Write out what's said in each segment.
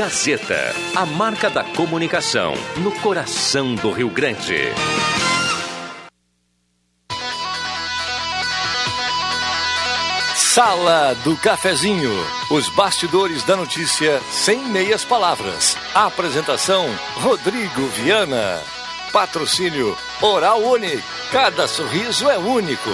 Gazeta, a marca da comunicação no coração do Rio Grande. Sala do Cafezinho. Os bastidores da notícia sem meias palavras. Apresentação: Rodrigo Viana. Patrocínio Oral Uni. Cada sorriso é único.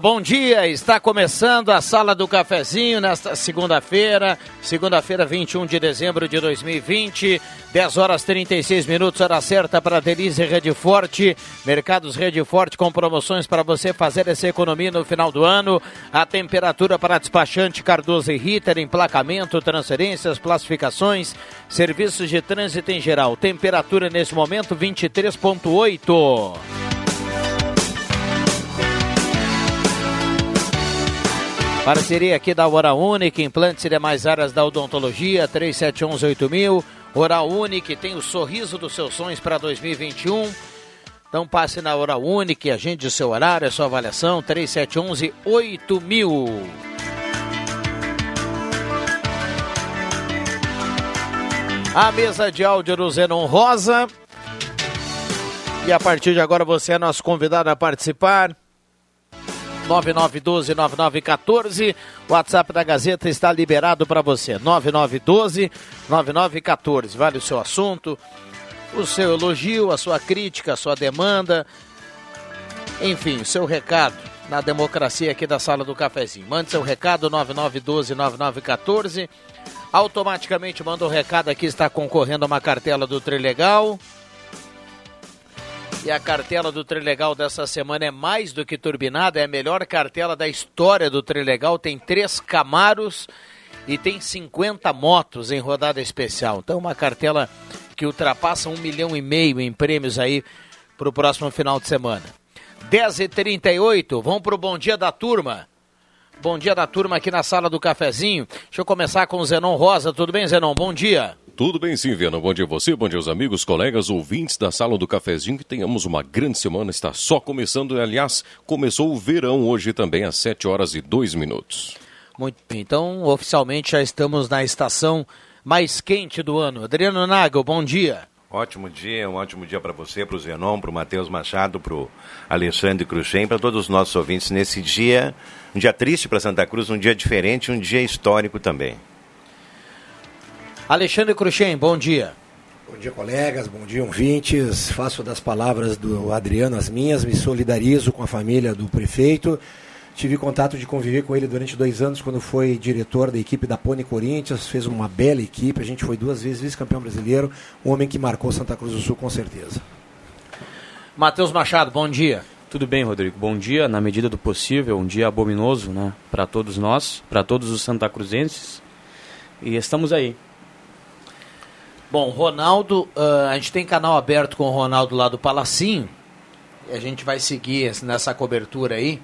Bom dia. Está começando a Sala do Cafezinho nesta segunda-feira, segunda-feira, 21 de dezembro de 2020, 10 horas 36 minutos, hora certa para Denise Rede Forte. Mercados Rede Forte com promoções para você fazer essa economia no final do ano. A temperatura para despachante Cardoso e Ritter, emplacamento, transferências, classificações, serviços de trânsito em geral. Temperatura nesse momento 23.8. Parceria aqui da Hora Única, implantes e demais áreas da odontologia, 37118000. Hora Única tem o sorriso dos seus sonhos para 2021. Então passe na Hora Única, agende o seu horário, a sua avaliação, 37118000. A mesa de áudio do Zenon Rosa. E a partir de agora você é nosso convidado a participar. 9912-9914. O WhatsApp da Gazeta está liberado para você. 9912-9914. Vale o seu assunto, o seu elogio, a sua crítica, a sua demanda. Enfim, o seu recado na democracia aqui da sala do cafezinho. Mande seu recado 9912-9914. Automaticamente manda o um recado aqui, está concorrendo a uma cartela do Trilegal. E a cartela do Trilegal dessa semana é mais do que turbinada, é a melhor cartela da história do Trilegal. Tem três Camaros e tem 50 motos em rodada especial. Então, uma cartela que ultrapassa um milhão e meio em prêmios aí para o próximo final de semana. 10h38, vamos para o Bom Dia da Turma. Bom dia da turma aqui na sala do cafezinho. Deixa eu começar com o Zenon Rosa. Tudo bem, Zenon? Bom dia. Tudo bem sim, Viana. Bom dia a você, bom dia aos amigos, colegas, ouvintes da Sala do Cafezinho. Que tenhamos uma grande semana, está só começando. Aliás, começou o verão hoje também, às 7 horas e 2 minutos. Muito bem, então oficialmente já estamos na estação mais quente do ano. Adriano Nagel, bom dia. Ótimo dia, um ótimo dia para você, para o Zenon, para o Matheus Machado, para o Alexandre Cruxem, para todos os nossos ouvintes nesse dia, um dia triste para Santa Cruz, um dia diferente, um dia histórico também. Alexandre Cruxem, bom dia. Bom dia, colegas, bom dia, ouvintes. Faço das palavras do Adriano as minhas, me solidarizo com a família do prefeito. Tive contato de conviver com ele durante dois anos, quando foi diretor da equipe da Pony Corinthians, fez uma bela equipe, a gente foi duas vezes vice-campeão brasileiro, um homem que marcou Santa Cruz do Sul com certeza. Matheus Machado, bom dia. Tudo bem, Rodrigo. Bom dia, na medida do possível, um dia abominoso, né, para todos nós, para todos os santacruzenses. E estamos aí, Bom, Ronaldo, uh, a gente tem canal aberto com o Ronaldo lá do Palacinho. A gente vai seguir nessa cobertura aí.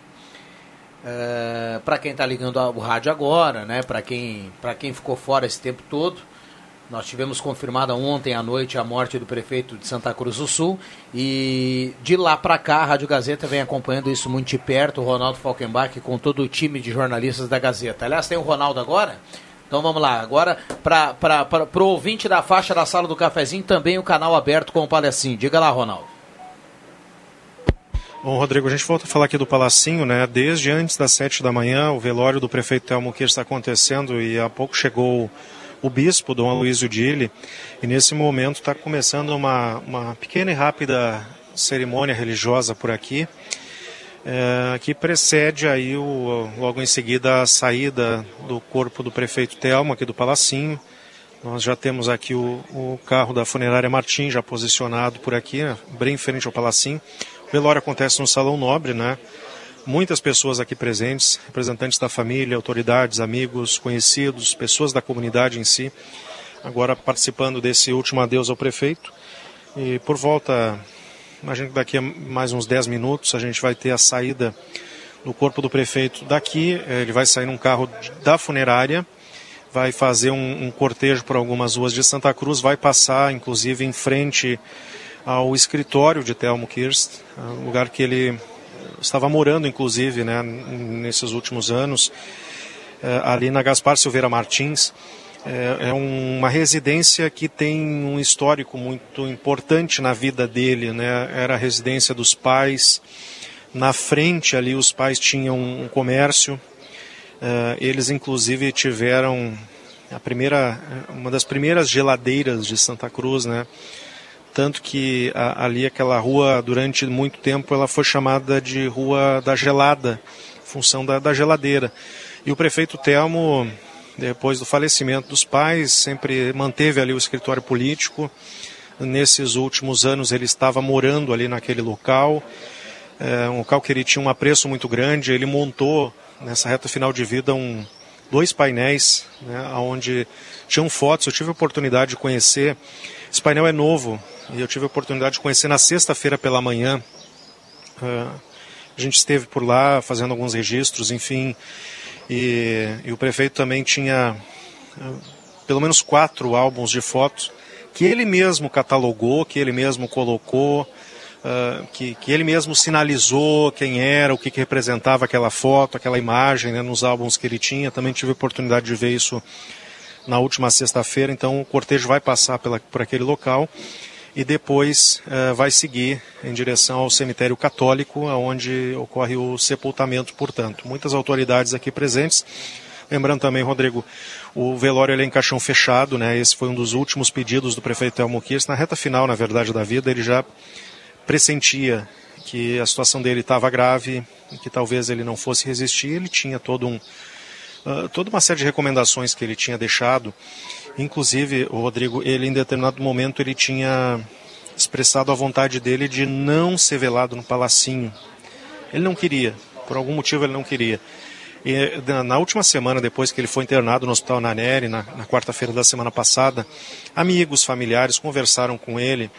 Uh, para quem está ligando o rádio agora, né? Para quem, quem ficou fora esse tempo todo. Nós tivemos confirmada ontem à noite a morte do prefeito de Santa Cruz do Sul. E de lá para cá, a Rádio Gazeta vem acompanhando isso muito de perto. O Ronaldo Falkenbach com todo o time de jornalistas da Gazeta. Aliás, tem o Ronaldo agora. Então vamos lá, agora para o ouvinte da faixa da sala do cafezinho, também o canal aberto com o Palacinho. Diga lá, Ronaldo. Bom, Rodrigo, a gente volta a falar aqui do Palacinho, né? Desde antes das sete da manhã, o velório do prefeito Telmo Queiro está acontecendo e há pouco chegou o bispo, Dom Aloysio Dille, e nesse momento está começando uma, uma pequena e rápida cerimônia religiosa por aqui. É, que precede aí o, logo em seguida a saída do corpo do prefeito Telmo aqui do Palacinho. Nós já temos aqui o, o carro da funerária Martim já posicionado por aqui, né, bem em frente ao Palacinho. O velório acontece no Salão Nobre, né? Muitas pessoas aqui presentes, representantes da família, autoridades, amigos, conhecidos, pessoas da comunidade em si, agora participando desse último adeus ao prefeito. E por volta Imagino que daqui a mais uns 10 minutos a gente vai ter a saída do corpo do prefeito daqui. Eh, ele vai sair num carro da funerária, vai fazer um, um cortejo por algumas ruas de Santa Cruz, vai passar inclusive em frente ao escritório de Telmo Kirst, eh, lugar que ele estava morando inclusive né, nesses últimos anos, ali na Gaspar Silveira Martins. É, é uma residência que tem um histórico muito importante na vida dele, né? Era a residência dos pais. Na frente ali os pais tinham um comércio. Uh, eles inclusive tiveram a primeira, uma das primeiras geladeiras de Santa Cruz, né? Tanto que a, ali aquela rua durante muito tempo ela foi chamada de Rua da Gelada, função da, da geladeira. E o prefeito Telmo depois do falecimento dos pais, sempre manteve ali o escritório político. Nesses últimos anos ele estava morando ali naquele local, é, um local que ele tinha um apreço muito grande. Ele montou nessa reta final de vida um, dois painéis, né, onde tinham fotos. Eu tive a oportunidade de conhecer. Esse painel é novo e eu tive a oportunidade de conhecer na sexta-feira pela manhã. É, a gente esteve por lá fazendo alguns registros, enfim. E, e o prefeito também tinha eh, pelo menos quatro álbuns de fotos que ele mesmo catalogou, que ele mesmo colocou, uh, que, que ele mesmo sinalizou quem era, o que, que representava aquela foto, aquela imagem né, nos álbuns que ele tinha. Também tive oportunidade de ver isso na última sexta-feira, então o cortejo vai passar pela, por aquele local e depois uh, vai seguir em direção ao cemitério católico, onde ocorre o sepultamento, portanto. Muitas autoridades aqui presentes. Lembrando também, Rodrigo, o velório ele é em caixão fechado, né? Esse foi um dos últimos pedidos do prefeito Elmo Kirst. Na reta final, na verdade, da vida, ele já pressentia que a situação dele estava grave, que talvez ele não fosse resistir. Ele tinha todo um, uh, toda uma série de recomendações que ele tinha deixado Inclusive, o Rodrigo, ele em determinado momento ele tinha expressado a vontade dele de não ser velado no palacinho. Ele não queria, por algum motivo ele não queria. E na última semana, depois que ele foi internado no Hospital Naneri, na, na quarta-feira da semana passada, amigos, familiares conversaram com ele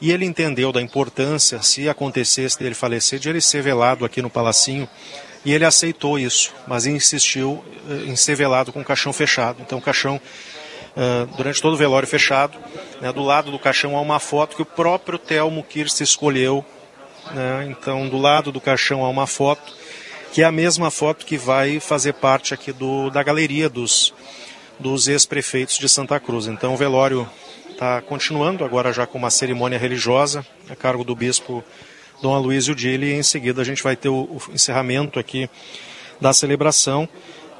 e ele entendeu da importância, se acontecesse dele falecer, de ele ser velado aqui no Palacinho. E ele aceitou isso, mas insistiu eh, em ser velado com o caixão fechado. Então, o caixão durante todo o velório fechado. Né, do lado do caixão há uma foto que o próprio Telmo Kirst escolheu. Né, então, do lado do caixão há uma foto, que é a mesma foto que vai fazer parte aqui do, da galeria dos, dos ex-prefeitos de Santa Cruz. Então, o velório está continuando, agora já com uma cerimônia religiosa, a cargo do bispo Dom Aloysio Dili, e em seguida a gente vai ter o, o encerramento aqui da celebração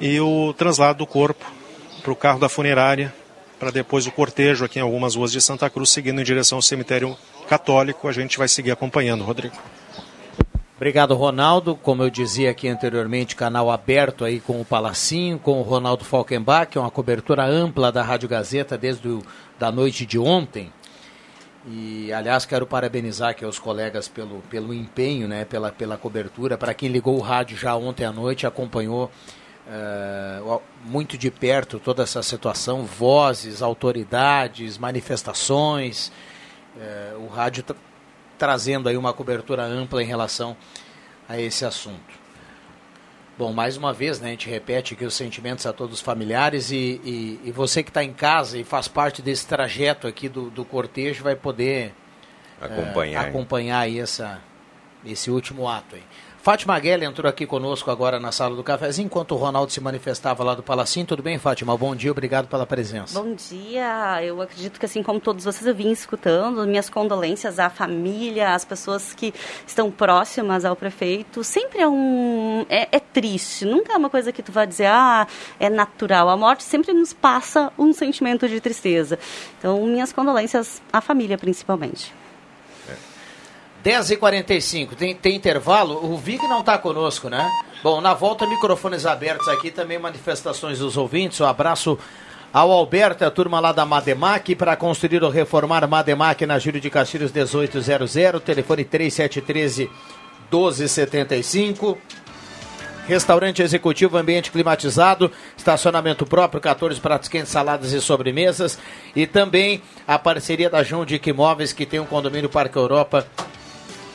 e o translado do corpo para o carro da funerária para depois o cortejo aqui em algumas ruas de Santa Cruz, seguindo em direção ao cemitério católico. A gente vai seguir acompanhando, Rodrigo. Obrigado, Ronaldo. Como eu dizia aqui anteriormente, canal aberto aí com o Palacinho, com o Ronaldo Falkenbach, uma cobertura ampla da Rádio Gazeta desde o, da noite de ontem. E, aliás, quero parabenizar aqui os colegas pelo, pelo empenho, né, pela, pela cobertura. Para quem ligou o rádio já ontem à noite, acompanhou uh, muito de perto toda essa situação, vozes, autoridades, manifestações, uh, o rádio tra trazendo aí uma cobertura ampla em relação a esse assunto. Bom, mais uma vez, né, a gente repete aqui os sentimentos a todos os familiares e, e, e você que está em casa e faz parte desse trajeto aqui do, do cortejo vai poder acompanhar, uh, acompanhar aí essa, esse último ato aí. Fátima Guelli entrou aqui conosco agora na sala do cafezinho, enquanto o Ronaldo se manifestava lá do Palacinho. Tudo bem, Fátima? Bom dia, obrigado pela presença. Bom dia. Eu acredito que, assim como todos vocês, eu vim escutando. Minhas condolências à família, às pessoas que estão próximas ao prefeito. Sempre é um. É, é triste. Nunca é uma coisa que tu vai dizer, ah, é natural. A morte sempre nos passa um sentimento de tristeza. Então, minhas condolências à família, principalmente. 10h45, tem, tem intervalo? O Vig não está conosco, né? Bom, na volta, microfones abertos aqui, também manifestações dos ouvintes. Um abraço ao Alberto, a turma lá da Mademac, para construir ou reformar Mademac na Júlio de Castilhos 1800, telefone 3713 1275. Restaurante executivo, ambiente climatizado, estacionamento próprio, 14 pratos quentes, saladas e sobremesas. E também a parceria da Jundic Imóveis, que tem um condomínio Parque Europa,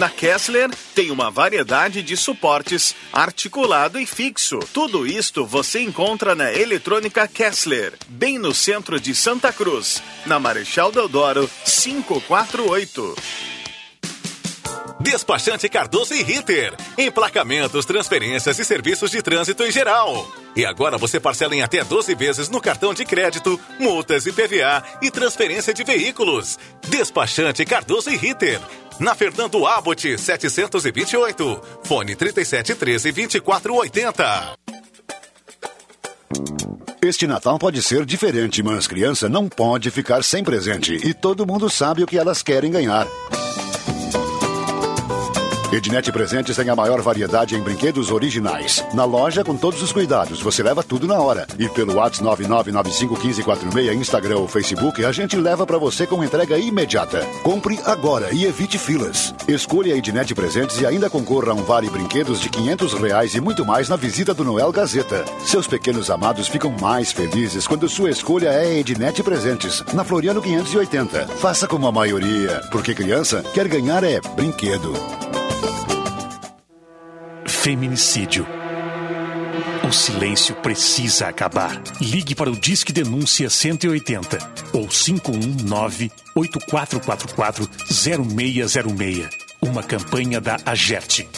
Na Kessler tem uma variedade de suportes articulado e fixo. Tudo isto você encontra na Eletrônica Kessler, bem no centro de Santa Cruz, na Marechal Deodoro 548. Despachante Cardoso e Ritter. Emplacamentos, transferências e serviços de trânsito em geral. E agora você parcela em até 12 vezes no cartão de crédito, multas e PVA e transferência de veículos. Despachante Cardoso e Ritter. Na Fernando Abbott, 728. Fone 3713 2480. Este Natal pode ser diferente, mas criança não pode ficar sem presente. E todo mundo sabe o que elas querem ganhar. Ednet Presentes tem a maior variedade em brinquedos originais. Na loja, com todos os cuidados, você leva tudo na hora. E pelo WhatsApp 99951546, Instagram ou Facebook, a gente leva para você com entrega imediata. Compre agora e evite filas. Escolha a Ednet Presentes e ainda concorra a um vale brinquedos de 500 reais e muito mais na visita do Noel Gazeta. Seus pequenos amados ficam mais felizes quando sua escolha é Ednet Presentes, na Floriano 580. Faça como a maioria, porque criança quer ganhar é brinquedo. Feminicídio. O silêncio precisa acabar. Ligue para o Disque Denúncia 180 ou 519-8444-0606. Uma campanha da Agerte.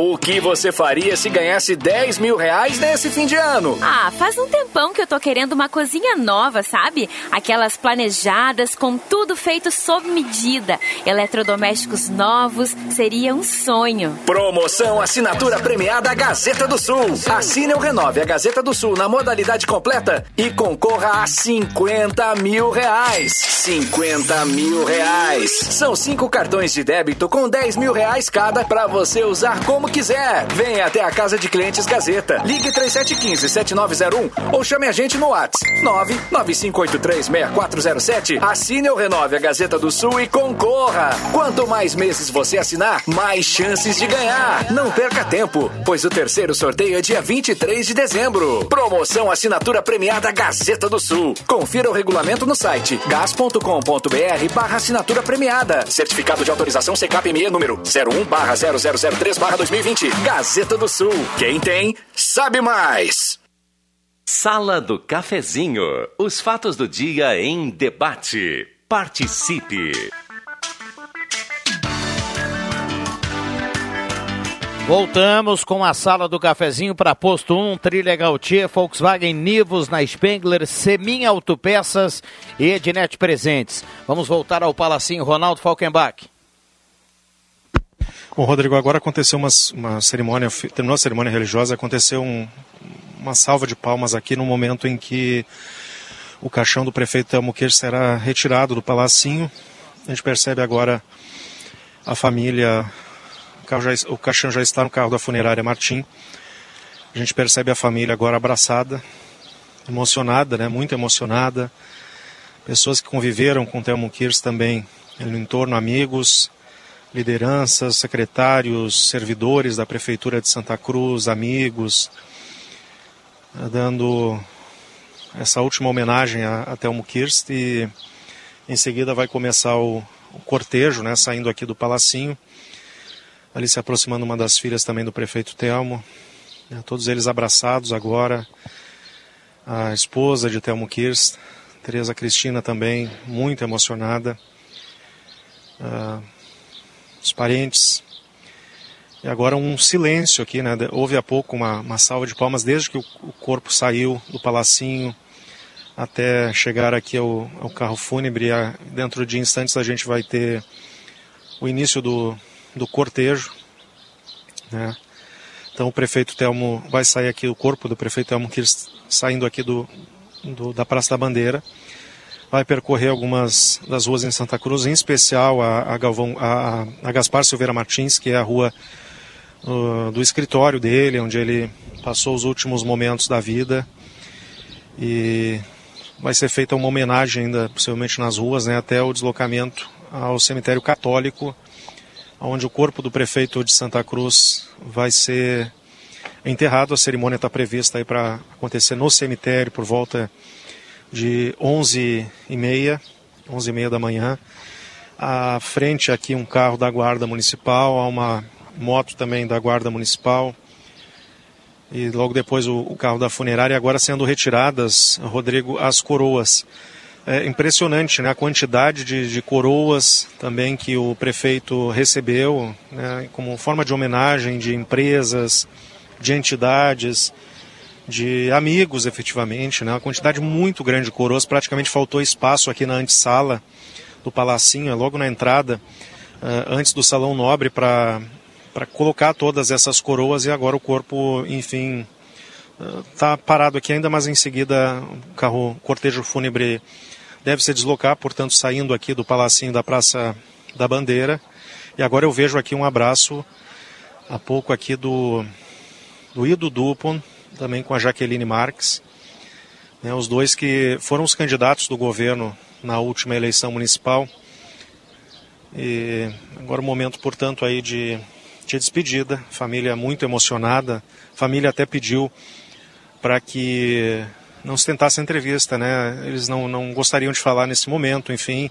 O que você faria se ganhasse 10 mil reais nesse fim de ano? Ah, faz um tempão que eu tô querendo uma cozinha nova, sabe? Aquelas planejadas, com tudo feito sob medida. Eletrodomésticos novos, seria um sonho. Promoção Assinatura Premiada Gazeta do Sul. Assine ou renove a Gazeta do Sul na modalidade completa e concorra a 50 mil reais. 50 mil reais. São cinco cartões de débito com 10 mil reais cada para você usar como quiser. Venha até a Casa de Clientes Gazeta. Ligue 3715-7901 ou chame a gente no WhatsApp 995836407. Assine ou renove a Gazeta do Sul e concorra. Quanto mais meses você assinar, mais chances de ganhar. Não perca tempo, pois o terceiro sorteio é dia 23 de dezembro. Promoção Assinatura Premiada Gazeta do Sul. Confira o regulamento no site gas.com.br barra assinatura premiada. Certificado de autorização CKPME número 01 barra 0003 barra 2020. Gazeta do Sul. Quem tem, sabe mais. Sala do Cafezinho. Os fatos do dia em debate. Participe. Voltamos com a sala do cafezinho para posto 1, Trilha Gautier, Volkswagen Nivus na Spengler, Semin Autopeças e Ednet Presentes. Vamos voltar ao Palacinho, Ronaldo Falkenbach. Bom, Rodrigo, agora aconteceu uma, uma cerimônia, terminou a cerimônia religiosa, aconteceu um, uma salva de palmas aqui no momento em que o caixão do prefeito Telmo será retirado do palacinho. A gente percebe agora a família, o, já, o caixão já está no carro da funerária Martim. A gente percebe a família agora abraçada, emocionada, né, muito emocionada. Pessoas que conviveram com o Telmo Kirsch também no entorno, amigos, lideranças, secretários, servidores da Prefeitura de Santa Cruz, amigos, dando essa última homenagem a, a Telmo Kirst e em seguida vai começar o, o cortejo, né, saindo aqui do Palacinho, ali se aproximando uma das filhas também do prefeito Telmo, né, todos eles abraçados agora, a esposa de Telmo Kirst, Teresa Cristina também, muito emocionada, uh, os parentes, e agora um silêncio aqui, né? Houve há pouco uma, uma salva de palmas desde que o, o corpo saiu do palacinho até chegar aqui ao, ao carro fúnebre. Dentro de instantes a gente vai ter o início do, do cortejo, né? Então o prefeito Telmo vai sair aqui, o corpo do prefeito Telmo que saindo aqui do, do, da Praça da Bandeira, vai percorrer algumas das ruas em Santa Cruz, em especial a, a, Galvão, a, a Gaspar Silveira Martins, que é a rua uh, do escritório dele, onde ele passou os últimos momentos da vida. E vai ser feita uma homenagem ainda, possivelmente nas ruas, né, até o deslocamento ao cemitério católico, onde o corpo do prefeito de Santa Cruz vai ser enterrado. A cerimônia está prevista para acontecer no cemitério por volta de 11h30, 11h30 da manhã. À frente aqui um carro da Guarda Municipal, há uma moto também da Guarda Municipal. E logo depois o, o carro da funerária, agora sendo retiradas, Rodrigo, as coroas. É impressionante né, a quantidade de, de coroas também que o prefeito recebeu, né, como forma de homenagem de empresas, de entidades, de amigos efetivamente. Né, uma quantidade muito grande de coroas, praticamente faltou espaço aqui na antessala do Palacinho, logo na entrada, uh, antes do Salão Nobre, para colocar todas essas coroas e agora o corpo, enfim, está parado aqui ainda, mas em seguida o carro cortejo fúnebre deve se deslocar, portanto saindo aqui do palacinho da Praça da Bandeira. E agora eu vejo aqui um abraço há pouco aqui do, do Ido Dupont, também com a Jaqueline Marques, né, os dois que foram os candidatos do governo na última eleição municipal. E agora o momento, portanto, aí de de despedida, família muito emocionada, família até pediu para que não se tentasse a entrevista, né? Eles não, não gostariam de falar nesse momento, enfim,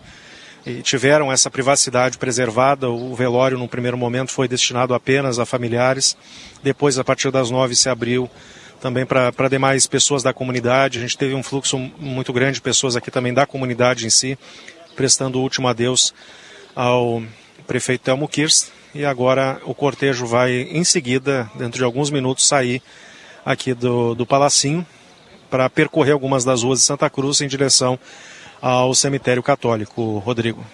tiveram essa privacidade preservada. O velório, no primeiro momento, foi destinado apenas a familiares. Depois, a partir das nove, se abriu também para demais pessoas da comunidade. A gente teve um fluxo muito grande de pessoas aqui também da comunidade em si, prestando o último adeus ao prefeito Telmo Kirst e agora o cortejo vai em seguida, dentro de alguns minutos, sair aqui do, do Palacinho para percorrer algumas das ruas de Santa Cruz em direção ao cemitério católico. Rodrigo.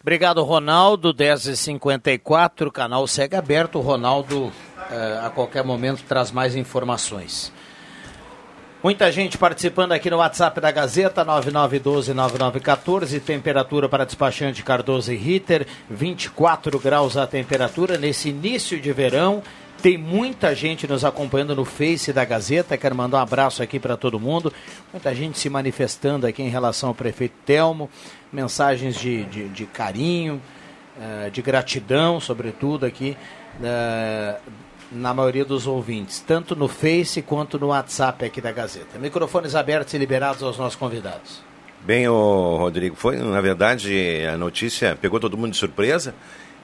Obrigado, Ronaldo. 10h54, canal segue aberto. Ronaldo, eh, a qualquer momento, traz mais informações. Muita gente participando aqui no WhatsApp da Gazeta, 9912-9914, temperatura para despachante Cardoso e Ritter, 24 graus a temperatura nesse início de verão. Tem muita gente nos acompanhando no Face da Gazeta. Quero mandar um abraço aqui para todo mundo. Muita gente se manifestando aqui em relação ao prefeito Telmo. Mensagens de, de, de carinho, eh, de gratidão, sobretudo aqui eh, na maioria dos ouvintes, tanto no Face quanto no WhatsApp aqui da Gazeta. Microfones abertos e liberados aos nossos convidados. Bem, o Rodrigo, foi, na verdade, a notícia pegou todo mundo de surpresa.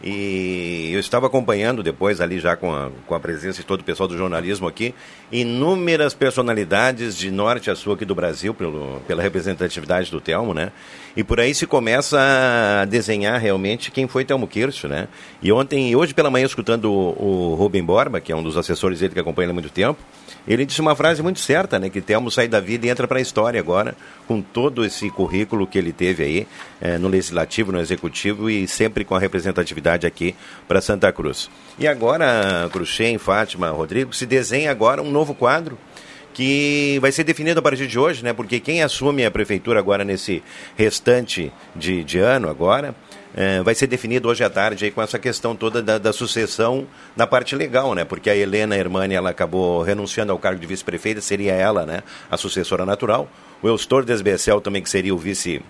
E eu estava acompanhando depois ali já com a, com a presença de todo o pessoal do jornalismo aqui, inúmeras personalidades de norte a sul aqui do Brasil, pelo, pela representatividade do Telmo, né? E por aí se começa a desenhar realmente quem foi Telmo Kirsch, né? E ontem, hoje pela manhã, escutando o, o Rubem Borba, que é um dos assessores dele que acompanha ele há muito tempo, ele disse uma frase muito certa, né? Que Telmo sai da vida e entra para a história agora, com todo esse currículo que ele teve aí é, no Legislativo, no Executivo e sempre com a representatividade aqui para Santa Cruz. E agora, Cruxem, Fátima, Rodrigo, se desenha agora um novo quadro que vai ser definido a partir de hoje, né? Porque quem assume a prefeitura agora nesse restante de, de ano agora é, vai ser definido hoje à tarde aí com essa questão toda da, da, sucessão na parte legal, né? Porque a Helena Hermani ela acabou renunciando ao cargo de vice-prefeita, seria ela, né? A sucessora natural. O Eustor Desbecel também que seria o vice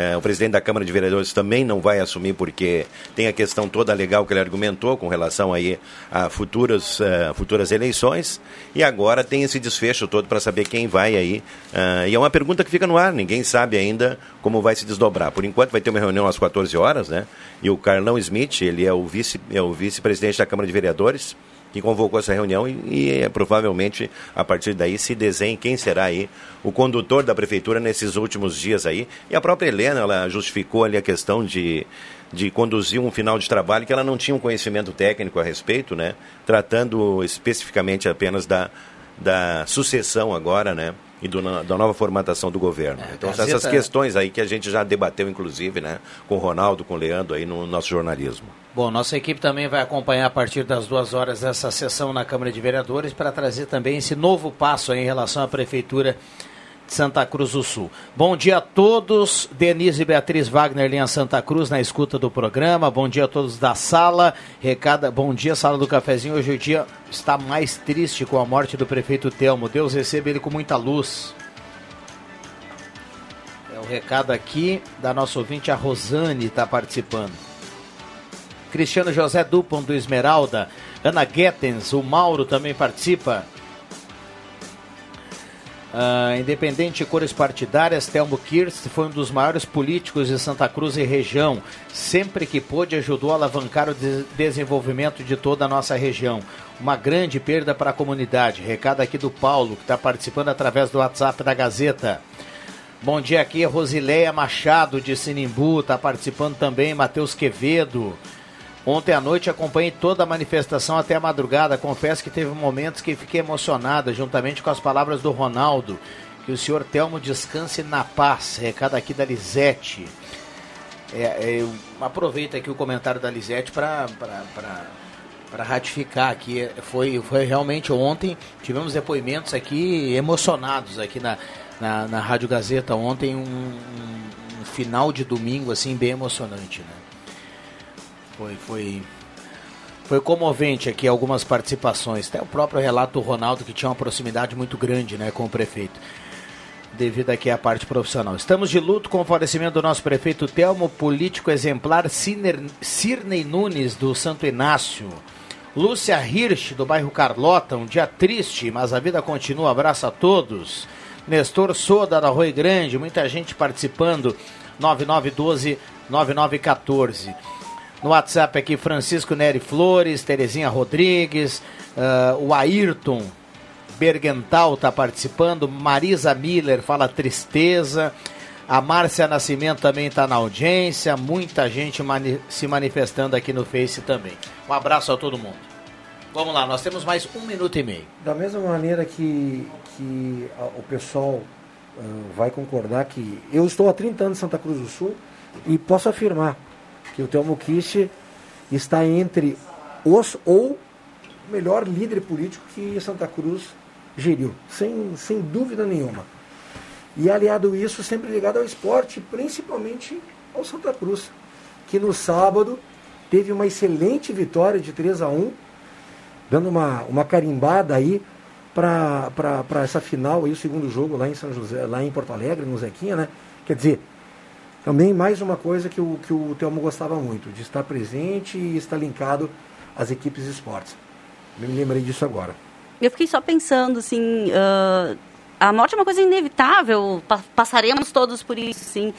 é, o presidente da Câmara de Vereadores também não vai assumir porque tem a questão toda legal que ele argumentou com relação aí a futuras, uh, futuras eleições e agora tem esse desfecho todo para saber quem vai aí. Uh, e é uma pergunta que fica no ar, ninguém sabe ainda como vai se desdobrar. Por enquanto vai ter uma reunião às 14 horas, né? E o Carlão Smith, ele é o vice, é o vice-presidente da Câmara de Vereadores que convocou essa reunião e, e é, provavelmente a partir daí se desenhe quem será aí o condutor da prefeitura nesses últimos dias aí. E a própria Helena, ela justificou ali a questão de, de conduzir um final de trabalho que ela não tinha um conhecimento técnico a respeito, né? Tratando especificamente apenas da, da sucessão agora, né? e do, da nova formatação do governo. É, então, essas questões aí que a gente já debateu, inclusive, né, com o Ronaldo, com o Leandro, aí no nosso jornalismo. Bom, nossa equipe também vai acompanhar a partir das duas horas essa sessão na Câmara de Vereadores para trazer também esse novo passo em relação à Prefeitura de Santa Cruz do Sul. Bom dia a todos. Denise e Beatriz Wagner, linha Santa Cruz, na escuta do programa. Bom dia a todos da sala. Recada, bom dia, sala do cafezinho. Hoje o dia está mais triste com a morte do prefeito Telmo. Deus recebe ele com muita luz. É o recado aqui da nossa ouvinte, a Rosane, está participando. Cristiano José Dupont do Esmeralda, Ana Guetens, o Mauro também participa. Uh, independente de cores partidárias, Telmo Kirst foi um dos maiores políticos de Santa Cruz e região. Sempre que pôde, ajudou a alavancar o de desenvolvimento de toda a nossa região. Uma grande perda para a comunidade. Recado aqui do Paulo, que está participando através do WhatsApp da Gazeta. Bom dia aqui, Rosileia Machado de Sinimbu, está participando também, Matheus Quevedo. Ontem à noite acompanhei toda a manifestação até a madrugada. Confesso que teve momentos que fiquei emocionada, juntamente com as palavras do Ronaldo. Que o senhor Telmo descanse na paz. Recado aqui da Lisete. É, é, eu aproveito aqui o comentário da Lisete para para ratificar aqui. Foi, foi realmente ontem, tivemos depoimentos aqui emocionados aqui na, na, na Rádio Gazeta ontem, um, um, um final de domingo assim bem emocionante, né? Foi, foi, foi comovente aqui algumas participações. Até o próprio relato do Ronaldo, que tinha uma proximidade muito grande né, com o prefeito, devido aqui à parte profissional. Estamos de luto com o falecimento do nosso prefeito Telmo, político exemplar Cirnei Nunes, do Santo Inácio. Lúcia Hirsch, do bairro Carlota, um dia triste, mas a vida continua. Abraço a todos. Nestor Soda, da Rui Grande, muita gente participando. 9912 9914. No WhatsApp aqui, Francisco Neri Flores, Terezinha Rodrigues, uh, o Ayrton Bergental está participando, Marisa Miller fala tristeza, a Márcia Nascimento também está na audiência, muita gente mani se manifestando aqui no Face também. Um abraço a todo mundo. Vamos lá, nós temos mais um minuto e meio. Da mesma maneira que, que o pessoal uh, vai concordar que eu estou há 30 anos em Santa Cruz do Sul e posso afirmar que o Telmo Kish está entre os ou melhor líder político que Santa Cruz geriu, sem, sem dúvida nenhuma. E aliado isso, sempre ligado ao esporte, principalmente ao Santa Cruz, que no sábado teve uma excelente vitória de 3 a 1 dando uma, uma carimbada aí para essa final, aí, o segundo jogo lá em São José, lá em Porto Alegre, no Zequinha, né? Quer dizer, também mais uma coisa que o, que o Telmo gostava muito, de estar presente e estar linkado às equipes de esportes. Me lembrei disso agora. Eu fiquei só pensando, assim, uh, a morte é uma coisa inevitável, pa passaremos todos por isso, sim.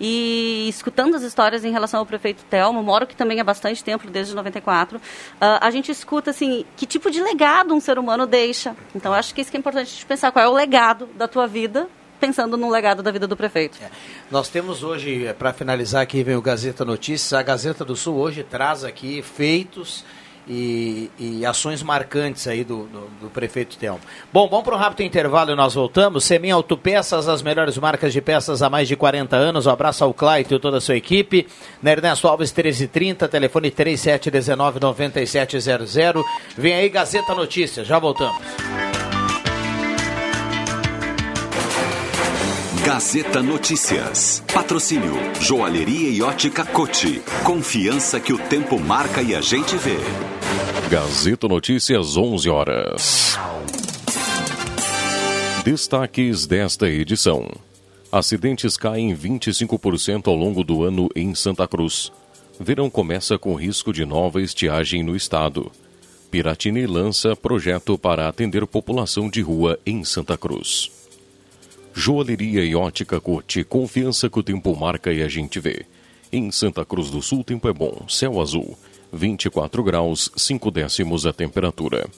E escutando as histórias em relação ao prefeito Telmo, moro aqui também há bastante tempo, desde 94, uh, a gente escuta, assim, que tipo de legado um ser humano deixa. Então, acho que isso que é importante de pensar, qual é o legado da tua vida pensando no legado da vida do prefeito. É. Nós temos hoje, para finalizar aqui, vem o Gazeta Notícias. A Gazeta do Sul hoje traz aqui feitos e, e ações marcantes aí do, do, do prefeito Telmo. Bom, vamos para um rápido intervalo e nós voltamos. Semin Autopeças, as melhores marcas de peças há mais de 40 anos. Um abraço ao Claito e toda a sua equipe. Na Ernesto Alves 1330, telefone 3719-9700. Vem aí Gazeta Notícias, já voltamos. Gazeta Notícias. Patrocínio Joalheria e Ótica Cote. Confiança que o tempo marca e a gente vê. Gazeta Notícias, 11 horas. Destaques desta edição: Acidentes caem 25% ao longo do ano em Santa Cruz. Verão começa com risco de nova estiagem no estado. Piratini lança projeto para atender população de rua em Santa Cruz. Joalheria e ótica Corte, confiança que o tempo marca e a gente vê. Em Santa Cruz do Sul, tempo é bom, céu azul, 24 graus, 5 décimos a temperatura.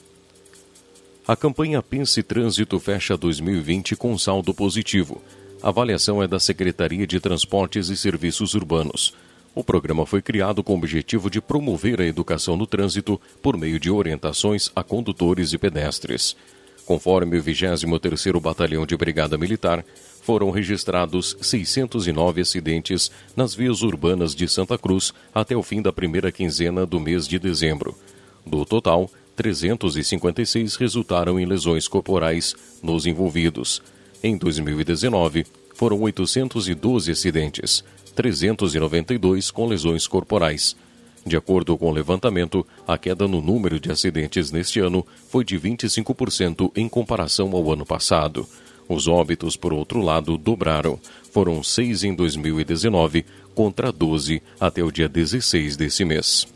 A campanha Pense Trânsito fecha 2020 com saldo positivo. A avaliação é da Secretaria de Transportes e Serviços Urbanos. O programa foi criado com o objetivo de promover a educação no trânsito por meio de orientações a condutores e pedestres. Conforme o 23º Batalhão de Brigada Militar, foram registrados 609 acidentes nas vias urbanas de Santa Cruz até o fim da primeira quinzena do mês de dezembro. Do total, 356 resultaram em lesões corporais nos envolvidos. Em 2019, foram 812 acidentes, 392 com lesões corporais. De acordo com o levantamento, a queda no número de acidentes neste ano foi de 25% em comparação ao ano passado. Os óbitos, por outro lado, dobraram. Foram seis em 2019 contra 12 até o dia 16 desse mês.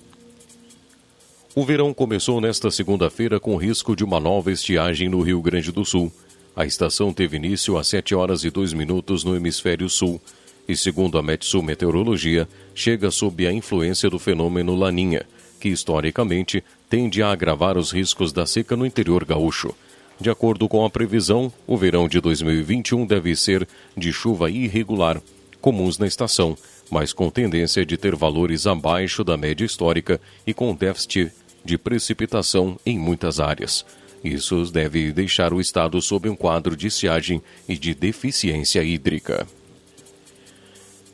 O verão começou nesta segunda-feira com risco de uma nova estiagem no Rio Grande do Sul. A estação teve início às 7 horas e 2 minutos no hemisfério sul e, segundo a Metsu Meteorologia, chega sob a influência do fenômeno Laninha, que historicamente tende a agravar os riscos da seca no interior gaúcho. De acordo com a previsão, o verão de 2021 deve ser de chuva irregular, comuns na estação, mas com tendência de ter valores abaixo da média histórica e com déficit de precipitação em muitas áreas. Isso deve deixar o estado sob um quadro de estiagem e de deficiência hídrica.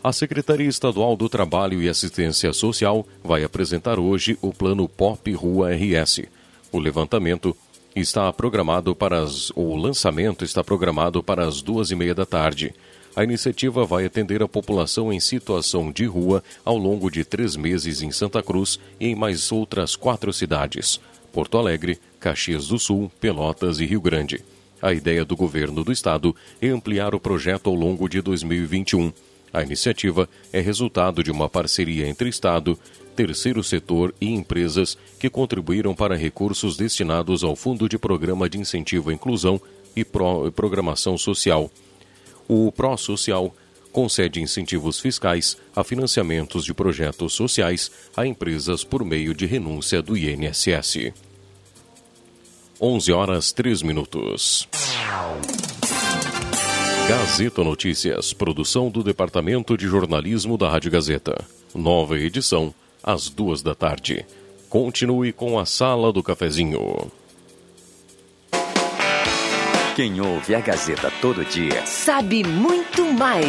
A Secretaria Estadual do Trabalho e Assistência Social vai apresentar hoje o Plano Pop Rua RS. O levantamento está programado para as, o lançamento está programado para as duas e meia da tarde. A iniciativa vai atender a população em situação de rua ao longo de três meses em Santa Cruz e em mais outras quatro cidades: Porto Alegre, Caxias do Sul, Pelotas e Rio Grande. A ideia do governo do estado é ampliar o projeto ao longo de 2021. A iniciativa é resultado de uma parceria entre Estado, terceiro setor e empresas que contribuíram para recursos destinados ao Fundo de Programa de Incentivo à Inclusão e Pro Programação Social. O Pró-Social concede incentivos fiscais a financiamentos de projetos sociais a empresas por meio de renúncia do INSS. 11 horas 3 minutos. Gazeta Notícias, produção do Departamento de Jornalismo da Rádio Gazeta. Nova edição, às duas da tarde. Continue com a Sala do Cafezinho. Quem ouve a Gazeta todo dia sabe muito mais.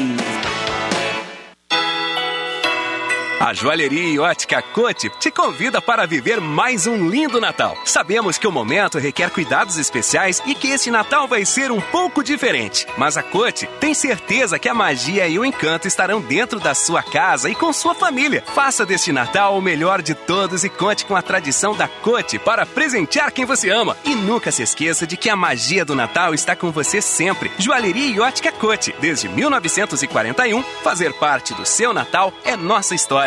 A Joalheria e Ótica Cote te convida para viver mais um lindo Natal. Sabemos que o momento requer cuidados especiais e que esse Natal vai ser um pouco diferente. Mas a Cote tem certeza que a magia e o encanto estarão dentro da sua casa e com sua família. Faça deste Natal o melhor de todos e conte com a tradição da Cote para presentear quem você ama. E nunca se esqueça de que a magia do Natal está com você sempre. Joalheria e Ótica Cote, desde 1941, fazer parte do seu Natal é nossa história.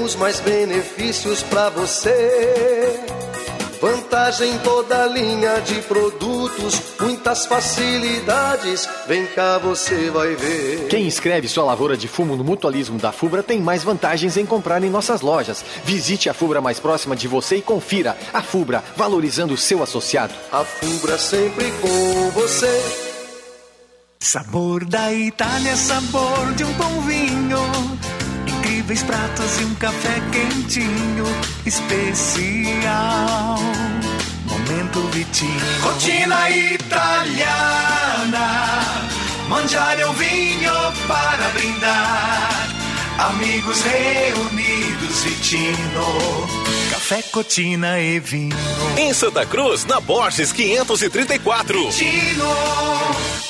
temos mais benefícios para você. Vantagem em toda linha de produtos, muitas facilidades. Vem cá, você vai ver. Quem inscreve sua lavoura de fumo no mutualismo da FUBRA tem mais vantagens em comprar em nossas lojas. Visite a FUBRA mais próxima de você e confira. A FUBRA, valorizando o seu associado. A FUBRA sempre com você. Sabor da Itália, sabor de um bom vinho. Incríveis pratos e um café quentinho, especial. Momento Vitinho. Rotina italiana. Mangiare um vinho para brindar. Amigos reunidos, Vitino. Café, cotina e vinho. Em Santa Cruz, na Borges 534. Vitino.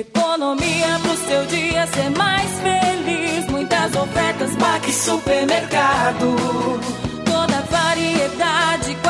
Economia pro seu dia ser mais feliz. Muitas ofertas, Baque Supermercado. Toda variedade, qualidade,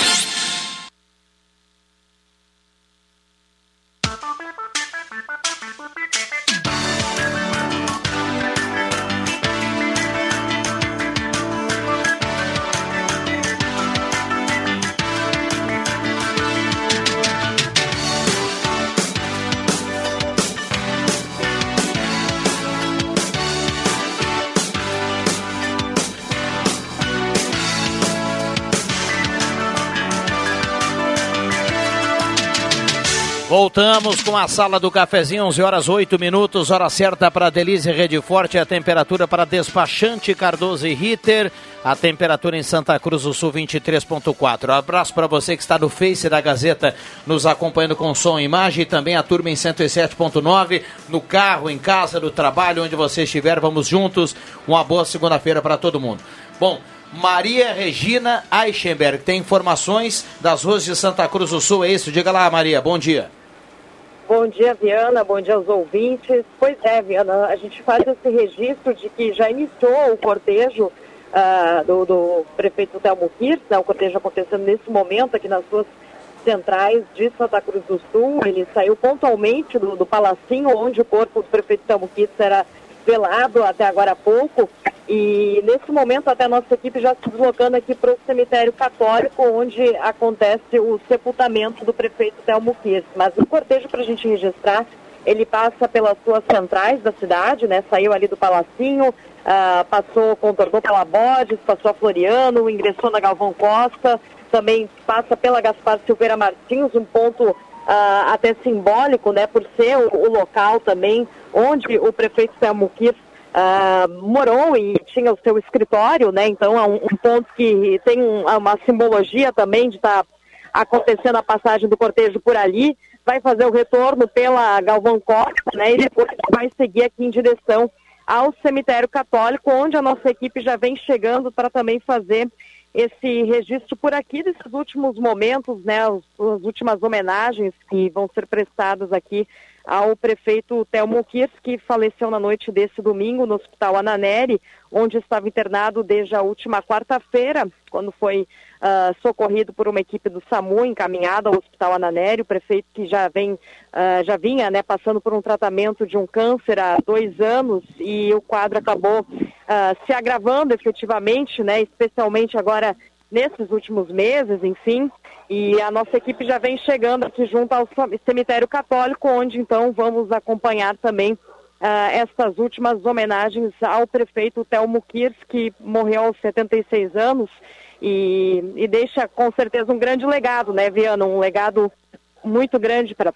Voltamos com a sala do cafezinho, 11 horas 8 minutos, hora certa para Delize Rede Forte, a temperatura para despachante Cardoso e Ritter, a temperatura em Santa Cruz do Sul 23.4. Um abraço para você que está no Face da Gazeta, nos acompanhando com som e imagem, e também a turma em 107.9, no carro, em casa, no trabalho, onde você estiver, vamos juntos. Uma boa segunda-feira para todo mundo. Bom, Maria Regina Eichenberg tem informações das ruas de Santa Cruz do Sul, é isso? Diga lá, Maria, bom dia. Bom dia, Viana. Bom dia aos ouvintes. Pois é, Viana, a gente faz esse registro de que já iniciou o cortejo ah, do, do prefeito Telmo Kirst, né? o cortejo acontecendo nesse momento aqui nas ruas centrais de Santa Cruz do Sul. Ele saiu pontualmente do, do palacinho onde o corpo do prefeito Telmo Kirst era velado até agora há pouco. E nesse momento até a nossa equipe já se deslocando aqui para o cemitério católico, onde acontece o sepultamento do prefeito Telmo Kirs. Mas o cortejo para a gente registrar, ele passa pelas ruas centrais da cidade, né? Saiu ali do Palacinho, ah, passou, contornou pela Bodes, passou a Floriano, ingressou na Galvão Costa, também passa pela Gaspar Silveira Martins, um ponto ah, até simbólico, né? Por ser o, o local também onde o prefeito Telmo Kirs Uh, morou e tinha o seu escritório, né? Então é um, um ponto que tem um, uma simbologia também de estar tá acontecendo a passagem do cortejo por ali, vai fazer o retorno pela Galvão Costa, né? E depois vai seguir aqui em direção ao cemitério católico, onde a nossa equipe já vem chegando para também fazer esse registro por aqui desses últimos momentos, né, as, as últimas homenagens que vão ser prestadas aqui ao prefeito Telmo Kirs, que faleceu na noite desse domingo no Hospital Ananeri, onde estava internado desde a última quarta-feira, quando foi uh, socorrido por uma equipe do SAMU, encaminhado ao Hospital Ananeri, o prefeito que já, vem, uh, já vinha né, passando por um tratamento de um câncer há dois anos e o quadro acabou uh, se agravando efetivamente, né, especialmente agora nesses últimos meses, enfim, e a nossa equipe já vem chegando aqui junto ao cemitério católico, onde então vamos acompanhar também uh, estas últimas homenagens ao prefeito Telmo Kirs, que morreu aos 76 anos e, e deixa com certeza um grande legado, né, Viana? Um legado muito grande para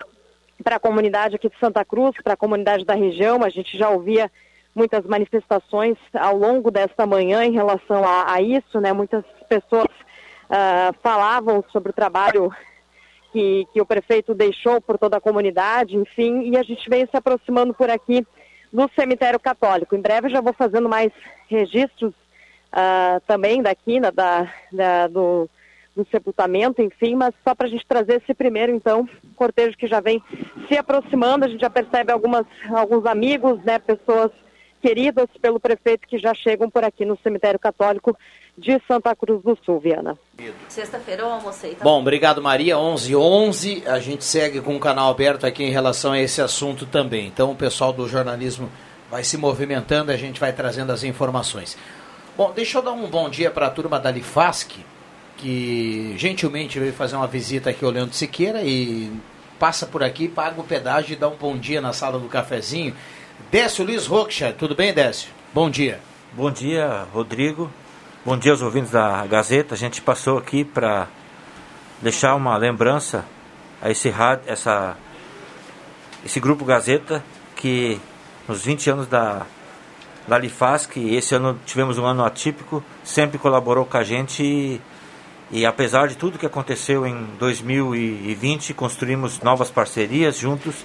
a comunidade aqui de Santa Cruz, para a comunidade da região. A gente já ouvia muitas manifestações ao longo desta manhã em relação a, a isso, né? Muitas pessoas uh, falavam sobre o trabalho que, que o prefeito deixou por toda a comunidade, enfim, e a gente vem se aproximando por aqui do cemitério católico. Em breve já vou fazendo mais registros uh, também daqui, né, da, da, do, do sepultamento, enfim, mas só para a gente trazer esse primeiro, então, cortejo que já vem se aproximando, a gente já percebe algumas, alguns amigos, né, pessoas queridas pelo prefeito que já chegam por aqui no cemitério católico de Santa Cruz do Sul, Viana. Sexta-feira eu almocei. Tá? Bom, obrigado Maria, 11 11 a gente segue com o canal aberto aqui em relação a esse assunto também. Então o pessoal do jornalismo vai se movimentando, a gente vai trazendo as informações. Bom, deixa eu dar um bom dia para a turma da Lifask, que gentilmente veio fazer uma visita aqui ao Leandro Siqueira e passa por aqui, paga o pedágio e dá um bom dia na sala do cafezinho. Décio Luiz Rocha, tudo bem, Décio? Bom dia. Bom dia, Rodrigo. Bom dia aos ouvintes da Gazeta. A gente passou aqui para deixar uma lembrança a esse essa, esse grupo Gazeta que nos 20 anos da, da Lifasc, esse ano tivemos um ano atípico, sempre colaborou com a gente e, e apesar de tudo que aconteceu em 2020, construímos novas parcerias juntos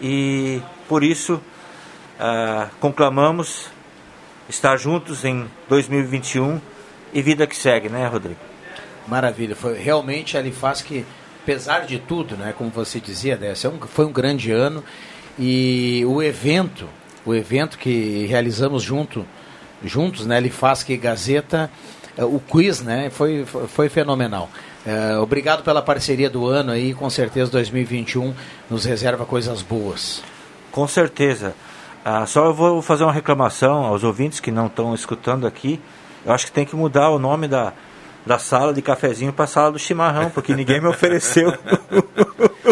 e por isso uh, conclamamos estar juntos em 2021 e vida que segue, né, Rodrigo? Maravilha, foi realmente ali faz que, apesar de tudo, né, como você dizia, Décio, é foi um grande ano e o evento, o evento que realizamos junto, juntos, né, Lifasc e Gazeta, é, o quiz, né, foi, foi fenomenal. É, obrigado pela parceria do ano aí, com certeza 2021 nos reserva coisas boas. Com certeza. Ah, só eu vou fazer uma reclamação aos ouvintes que não estão escutando aqui. Eu acho que tem que mudar o nome da, da sala de cafezinho para sala do chimarrão, porque ninguém me ofereceu.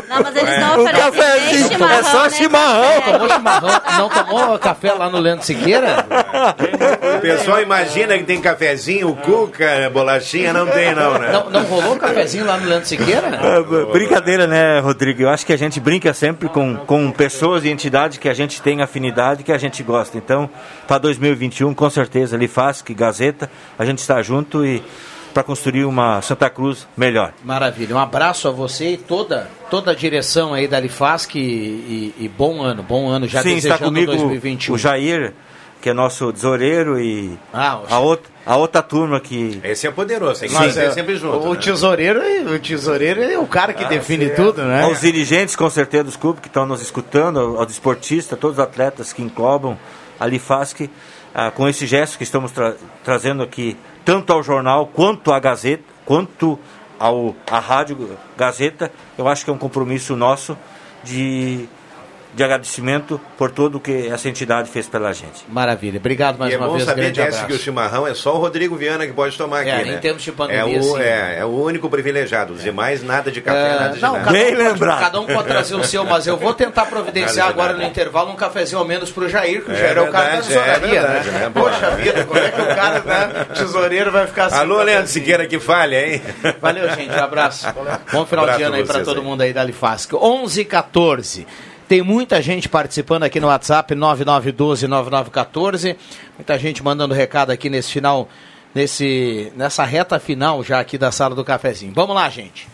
Não, mas eles não oferecem cafezinho, chimarrão, é só né, chimarrão. café. Tomou chimarrão? Não tomou café lá no Leandro Siqueira? O pessoal imagina que tem cafezinho, cuca, bolachinha, não tem não, né? Não, não rolou cafezinho lá no Leandro Siqueira? Ah, Brincadeira, né, Rodrigo? Eu acho que a gente brinca sempre com, com pessoas e entidades que a gente tem afinidade que a gente gosta. Então, para 2021, com certeza, Lifasc, Gazeta, a gente está junto e para construir uma Santa Cruz melhor. Maravilha. Um abraço a você e toda, toda a direção aí da Lifasc e, e, e bom ano, bom ano já Sim, desejando está comigo 2021. o Jair, que é nosso tesoureiro, e Ah, o a, outra, a outra turma que. Esse é poderoso, Sim. fazer sempre junto. O né? tesoureiro, o tesoureiro é o cara que Ah, define certo. tudo, né? Aos dirigentes, com certeza, dos clubes que estão nos escutando, ao, ao desportista, todos os atletas que englobam a Lifasc, ah, com esse gesto que estamos tra- trazendo aqui, tanto ao jornal quanto à Gazeta, quanto ao, à Rádio Gazeta, eu acho que é um compromisso nosso de, de agradecimento por tudo que essa entidade fez pela gente. Maravilha. Obrigado mais e é uma bom vez. saber, abraço. que o chimarrão é só o Rodrigo Viana que pode tomar aqui, É, né? em termos de pandemia, é o, sim. é, é o único privilegiado. Os demais, nada de café, É, nada de não, nada. cada um, pode, cada um pode trazer o seu, mas eu vou tentar providenciar agora nada. no intervalo um cafezinho ao menos pro Jair, que o É Jair é o cara da é tesouraria, verdade, né? né? Poxa vida, como é que o cara, né, tesoureiro vai ficar assim? Alô, Leandro Siqueira, que falha, hein? Valeu, gente. Um abraço. Bom final Abraço de ano aí pra para todo mundo aí da Lifasc. 11 e 14. Tem muita gente participando aqui no WhatsApp 99129914. Muita gente mandando recado aqui nesse final, nesse, nessa reta final já aqui da sala do cafezinho. Vamos lá, gente.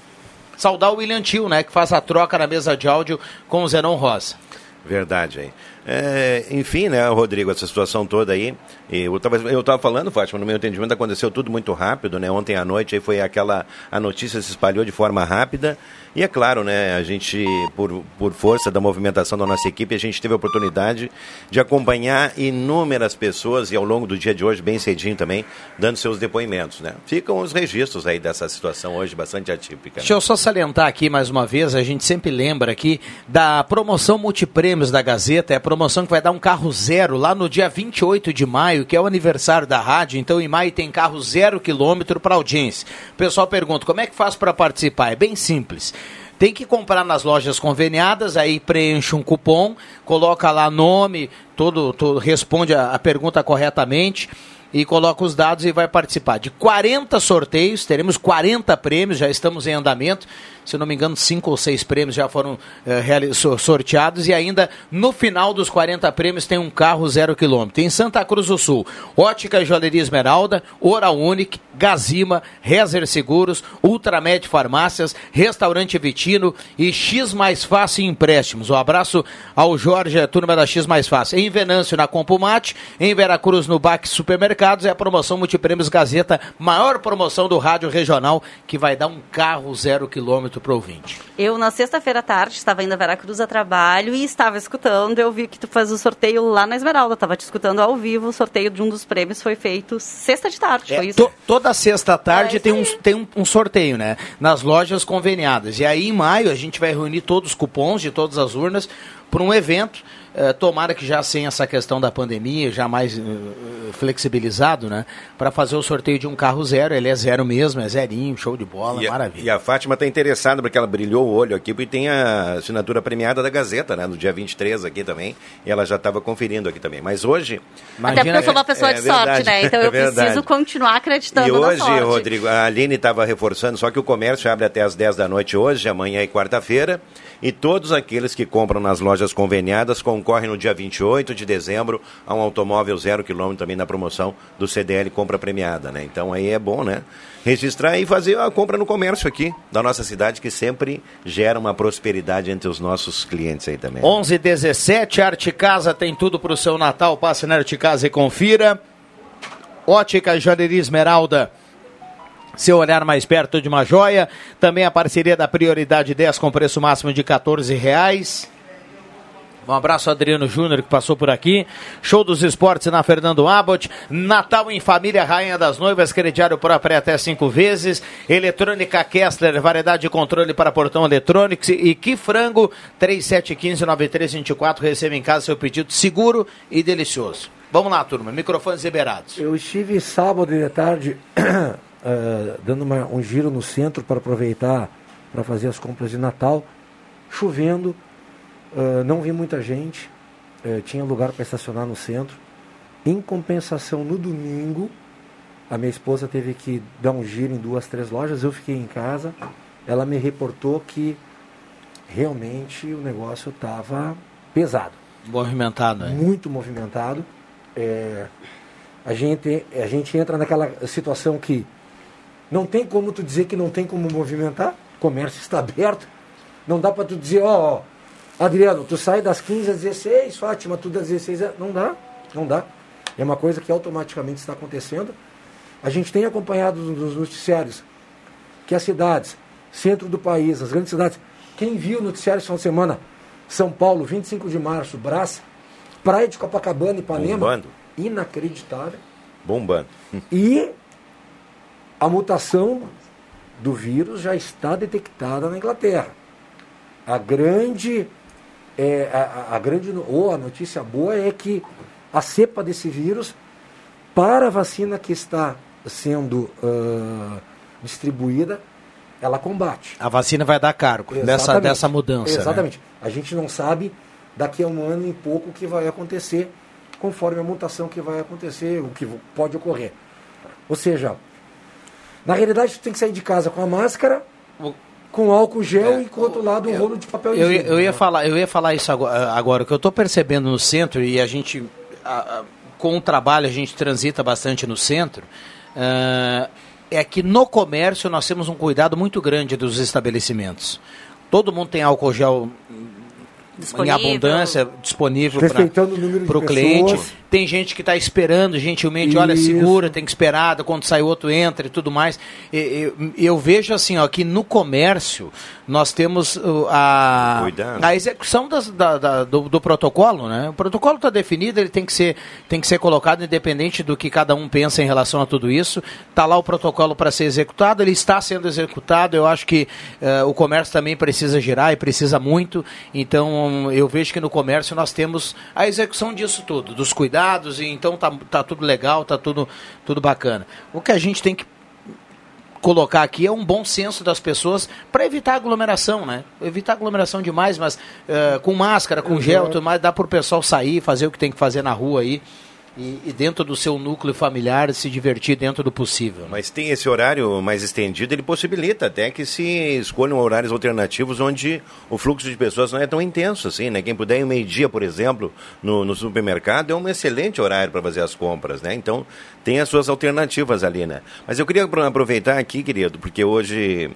saudar o William Tio, né, que faz a troca na mesa de áudio com o Zenon Rosa. Verdade aí. É, enfim, né, Rodrigo, essa situação toda aí. Eu estava eu tava falando, Fátima, no meu entendimento aconteceu tudo muito rápido, né? Ontem à noite aí foi aquela. A notícia se espalhou de forma rápida. E é claro, né, a gente, por, por força da movimentação da nossa equipe, a gente teve a oportunidade de acompanhar inúmeras pessoas e ao longo do dia de hoje, bem cedinho também, dando seus depoimentos, né? Ficam os registros aí dessa situação hoje bastante atípica. Né? Deixa eu só salientar aqui mais uma vez, a gente sempre lembra aqui da promoção multiprêmios da Gazeta, é a promoção que vai dar um carro zero lá no dia 28 de maio, que é o aniversário da rádio, então em maio tem carro zero quilômetro para audiência. O pessoal pergunta, como é que faz para participar? É bem simples. Tem que comprar nas lojas conveniadas, aí preenche um cupom, coloca lá nome, todo, todo responde a, a pergunta corretamente e coloca os dados e vai participar de 40 sorteios, teremos 40 prêmios, já estamos em andamento. Se não me engano, cinco ou seis prêmios já foram eh, sorteados e ainda no final dos 40 prêmios tem um carro zero quilômetro. Em Santa Cruz do Sul, Ótica e Joalheria Esmeralda, Oral Unique, Gazima, Rezer Seguros, Ultramed Farmácias, Restaurante Vitino e X Mais Fácil Empréstimos. Um abraço ao Jorge, a turma da X Mais Fácil. Em Venâncio, na Compumate, em Veracruz, no Baque Supermercados, é a promoção Multiprêmios Gazeta, maior promoção do rádio regional, que vai dar um carro zero quilômetro para o ouvinte. Eu, na sexta-feira à tarde, estava indo a Veracruz a trabalho e estava escutando. Eu vi que tu faz o sorteio lá na Esmeralda. Estava te escutando ao vivo. O sorteio de um dos prêmios foi feito sexta de tarde. foi É, isso? to- toda sexta à tarde tem, um, tem um, um sorteio, né? Nas lojas conveniadas. E aí, em maio, a gente vai reunir todos os cupons de todas as urnas para um evento. Eh, tomara que já sem essa questão da pandemia, já mais eh, flexibilizado, né? Para fazer o sorteio de um carro zero. Ele é zero mesmo, é zerinho, show de bola, E a, maravilha. e a Fátima está interessada porque ela brilhou o olho aqui, porque tem a assinatura premiada da Gazeta, né? No dia 23 aqui também. E ela já estava conferindo aqui também. Mas hoje. Até porque eu sou uma pessoa É de sorte, verdade, né? Então é eu verdade. preciso continuar acreditando E na hoje, sorte. Rodrigo, a Aline estava reforçando, só que o comércio abre até as 10 da noite hoje, amanhã e quarta-feira. E todos aqueles que compram nas lojas conveniadas concorrem no dia 28 de dezembro a um automóvel zero quilômetro também na promoção do CDL Compra Premiada, né? Então aí é bom, né? Registrar e fazer a compra no comércio aqui da nossa cidade, que sempre gera uma prosperidade entre os nossos clientes aí também. 11 17 Arte Casa tem tudo para o seu Natal. Passe na Arte Casa e confira. Ótica Joalheria Esmeralda. Seu olhar mais perto de uma joia. Também a parceria da Prioridade 10 com preço máximo de 14 reais. Um abraço Adriano Júnior que passou por aqui. Show dos esportes na Fernando Abbott. Natal em família, Rainha das Noivas, crediário próprio até cinco vezes. Eletrônica Kessler, variedade de controle para portão eletrônico. E que frango, 3715-9324. Receba em casa seu pedido seguro e delicioso. Vamos lá, turma. Microfones liberados. Eu estive sábado de tarde eh, dando uma- um giro no centro para aproveitar para fazer as compras de Natal, chovendo, eh, não vi muita gente, eh, tinha lugar para estacionar no centro. Em compensação, no domingo, a minha esposa teve que dar um giro em duas, três lojas, eu fiquei em casa, ela me reportou que realmente o negócio estava pesado Movimentado, né? muito movimentado. É, a, gente, a gente entra naquela situação que não tem como tu dizer que não tem como movimentar, o comércio está aberto. Não dá para tu dizer, ó, ó, Adriano, tu sai das 15 às 16, Fátima, tu das 16 às... Não dá, não dá. É uma coisa que automaticamente está acontecendo. A gente tem acompanhado nos noticiários que as cidades, centro do país, as grandes cidades, quem viu o noticiário esse final de semana, São Paulo, 25 de março, Brás, Praia de Copacabana, Ipanema, Bombando. inacreditável. Bombando. E a mutação do vírus já está detectada na Inglaterra. A grande, é, a, a- grande, ou a notícia boa é que a cepa desse vírus, para a vacina que está sendo ah, distribuída, ela combate. A vacina vai dar cargo dessa, Exatamente. dessa mudança. né? Exatamente. A gente não sabe daqui a um ano e pouco o que vai acontecer, conforme a mutação que vai acontecer, o que pode ocorrer. Ou seja, na realidade, tu tem que sair de casa com a máscara, com álcool gel e com o outro lado um rolo de papel É. Eu, ia- higiênico. eu ia falar, eu ia falar isso agora, agora. O que eu estou percebendo no centro e a gente, a- a- com o trabalho, a gente transita bastante no centro. ah, é que no comércio nós temos um cuidado muito grande dos estabelecimentos. Todo mundo tem álcool gel Disponível. em abundância disponível para o pessoas. cliente. Tem gente que está esperando, gentilmente, olha, Isso. segura, tem que esperar, quando sai outro entra e tudo mais. Eu, eu vejo assim, ó, que no comércio nós temos uh, a, Cuidado. a execução das- da- da- do, do protocolo, né? O protocolo está definido, ele tem que, ser, tem que ser colocado independente do que cada um pensa em relação a tudo isso. Está lá o protocolo para ser executado, ele está sendo executado. Eu acho que eh, o comércio também precisa girar e precisa muito. Então eu vejo que no comércio nós temos a execução disso tudo, dos cuidados, e então tá, tá tudo legal, tá tudo, tudo bacana. O que a gente tem que colocar aqui é um bom senso das pessoas para evitar aglomeração, né? Evitar aglomeração demais, mas eh, com máscara, com gel, tudo mais, dá para o pessoal sair, fazer o que tem que fazer na rua aí e, e dentro do seu núcleo familiar se divertir dentro do possível. né? Mas tem esse horário mais estendido, ele possibilita até que se escolham horários alternativos onde o fluxo de pessoas não é tão intenso assim, né? Quem puder ir meio-dia, por exemplo, no, no supermercado, é um excelente horário para fazer as compras, né? Então, tem as suas alternativas ali, né? Mas eu queria apro- aproveitar aqui, querido, porque hoje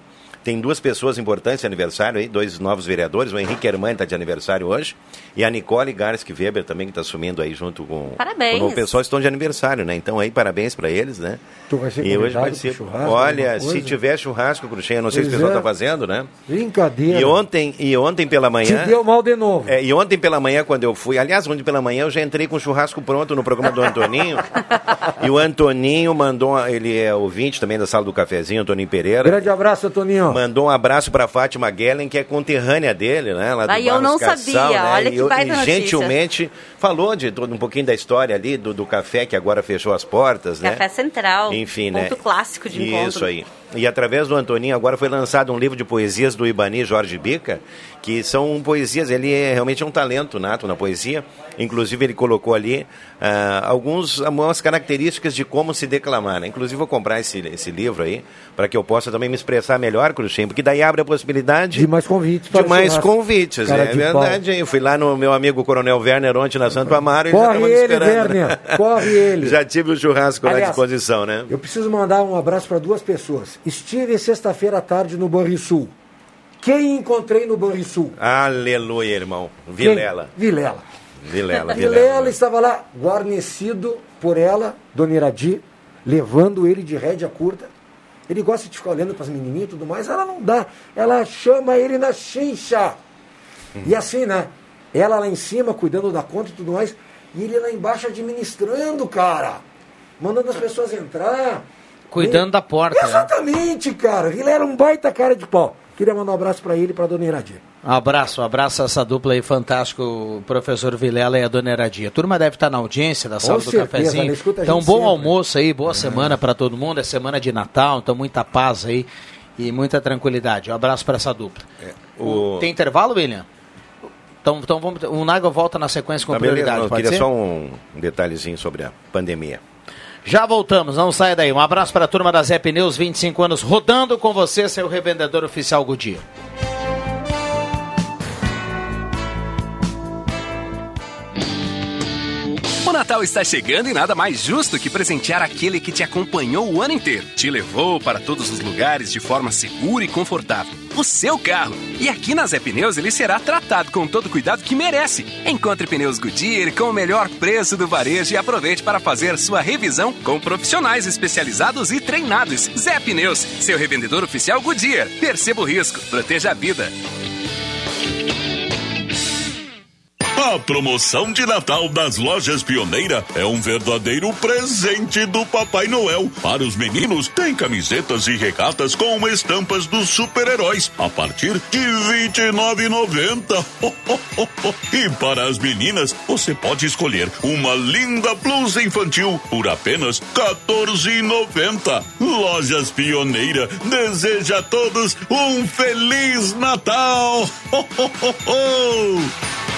tem duas pessoas importantes de aniversário aí, dois novos vereadores, o Henrique Hermann está de aniversário hoje, e a Nicole Garski Weber também, que está assumindo aí junto com, Parabéns. com o pessoal, estão de aniversário, né? Então aí, parabéns para eles, né? Tu vai ser E hoje vai ser. churrasco, Olha, se tiver churrasco, Cruxem, eu não sei se o pessoal é. está fazendo, né? Brincadeira. E ontem, e ontem pela manhã. Te deu mal de novo. É, e ontem pela manhã, quando eu fui, aliás, ontem pela manhã eu já entrei com o churrasco pronto no programa do Antoninho. e o Antoninho mandou, ele é ouvinte também da sala do cafezinho, Antoninho Pereira. Grande abraço, Toninho. Mandou um abraço para Fátima Gellen, que é conterrânea dele, né? Lá do e eu não Cassal, sabia, né? olha e, que baita e gentilmente falou de todo um pouquinho da história ali, do, do café que agora fechou as portas, né? Café Central. Enfim, ponto né? clássico de encontro. Isso aí. E através do Antoninho agora foi lançado um livro de poesias do Ibani Jorge Bica, que são poesias, ele é realmente um talento nato na poesia. Inclusive ele colocou ali ah, alguns, algumas características de como se declamar. Né? Inclusive vou comprar esse, esse livro aí, para que eu possa também me expressar melhor, Cruxem, porque daí abre a possibilidade De mais convites. de mais convites. Cara É de verdade. hein? Eu fui lá no meu amigo Coronel Werner ontem na Santo Amaro e já Corre ele? Werner. Corre ele. Já tive o churrasco à Aliás, disposição, né? Eu preciso mandar um abraço para duas pessoas. Estive sexta-feira à tarde no Banrisul. Quem encontrei no Banrisul? Aleluia, irmão. Vilela. Quem? Vilela. Vilela, Vilela Vilela. estava lá, guarnecido por ela, Dona Iradi, levando ele de rédea curta. Ele gosta de ficar olhando para as menininhas e tudo mais. Ela não dá. Ela chama ele na chincha. E assim, né? Ela lá em cima, cuidando da conta e tudo mais. E ele lá embaixo administrando, cara. Mandando as pessoas entrar. Cuidando da porta. né? Exatamente, cara. Ele era um baita cara de pau. Queria mandar um abraço para ele e para Dona Iradi. Um abraço, um abraço a essa dupla aí fantástico, o professor Vilela e a dona Eradia. A turma deve estar na audiência da sala do certeza, cafezinho. né? A Então, bom sempre. almoço aí, boa semana para todo mundo. É semana de Natal, então muita paz aí e muita tranquilidade. Um abraço para essa dupla. O... Tem intervalo, William? Então, então vamos, o Naga volta na sequência com Tá, beleza, prioridade, não, eu pode queria ser? só um detalhezinho sobre a pandemia. Já voltamos, não saia daí. Um abraço para a turma da Zé Pneus, 25 anos, rodando com você, seu revendedor oficial Goodyear. Natal está chegando e nada mais justo que presentear aquele que te acompanhou o ano inteiro. Te levou para todos os lugares de forma segura e confortável. O seu carro. E aqui na Zé Pneus ele será tratado com todo o cuidado que merece. Encontre pneus Goodyear com o melhor preço do varejo e aproveite para fazer sua revisão com profissionais especializados e treinados. Zé Pneus, seu revendedor oficial Goodyear. Perceba o risco, proteja a vida. A promoção de Natal das lojas Pioneira é um verdadeiro presente do Papai Noel. Para os meninos, tem camisetas e regatas com estampas dos super-heróis a partir de R$ 29,90. E para as meninas, você pode escolher uma linda blusa infantil por apenas R$ 14,90. Lojas Pioneira deseja a todos um Feliz Natal!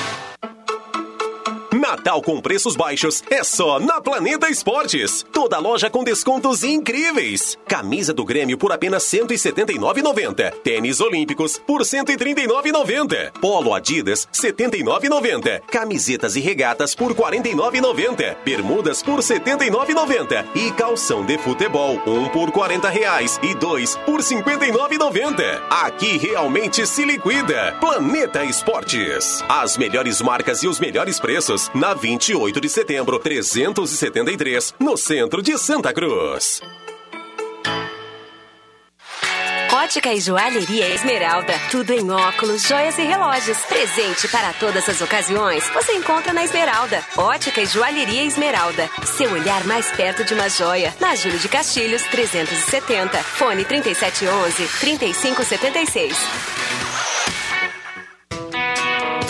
Natal com preços baixos é só na Planeta Esportes. Toda loja com descontos incríveis. Camisa do Grêmio por apenas R$ 179,90. Tênis Olímpicos por R$ 139,90. Polo Adidas R$ 79,90. Camisetas e regatas por R$ 49,90. Bermudas por R$ 79,90. E calção de futebol, um por 40 reais e dois por R$ 59,90. Aqui realmente se liquida. Planeta Esportes. As melhores marcas e os melhores preços na 28 de setembro, 373, no centro de Santa Cruz. Ótica e Joalheria Esmeralda. Tudo em óculos, joias e relógios. Presente para todas as ocasiões. Você encontra na Esmeralda. Ótica e Joalheria Esmeralda. Seu olhar mais perto de uma joia. Na Júlio de Castilhos, 370. Fone 3711-3576.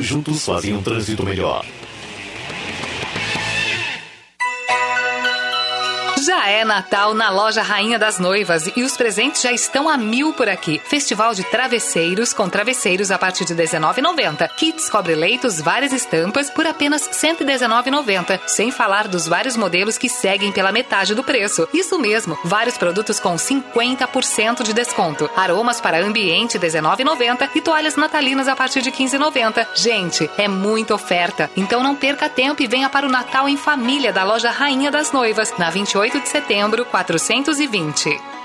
Juntos fazem um trânsito melhor. Já é Natal na loja Rainha das Noivas e os presentes já estão a mil por aqui. Festival de travesseiros com travesseiros a partir de R$19,90. Kits cobre-leitos, várias estampas por apenas R$119,90. Sem falar dos vários modelos que seguem pela metade do preço. Isso mesmo, vários produtos com 50% de desconto. Aromas para ambiente R$19,90 e toalhas natalinas a partir de R$15,90. Gente, é muita oferta. Então não perca tempo e venha para o Natal em família da loja Rainha das Noivas, na 28 de setembro, 420.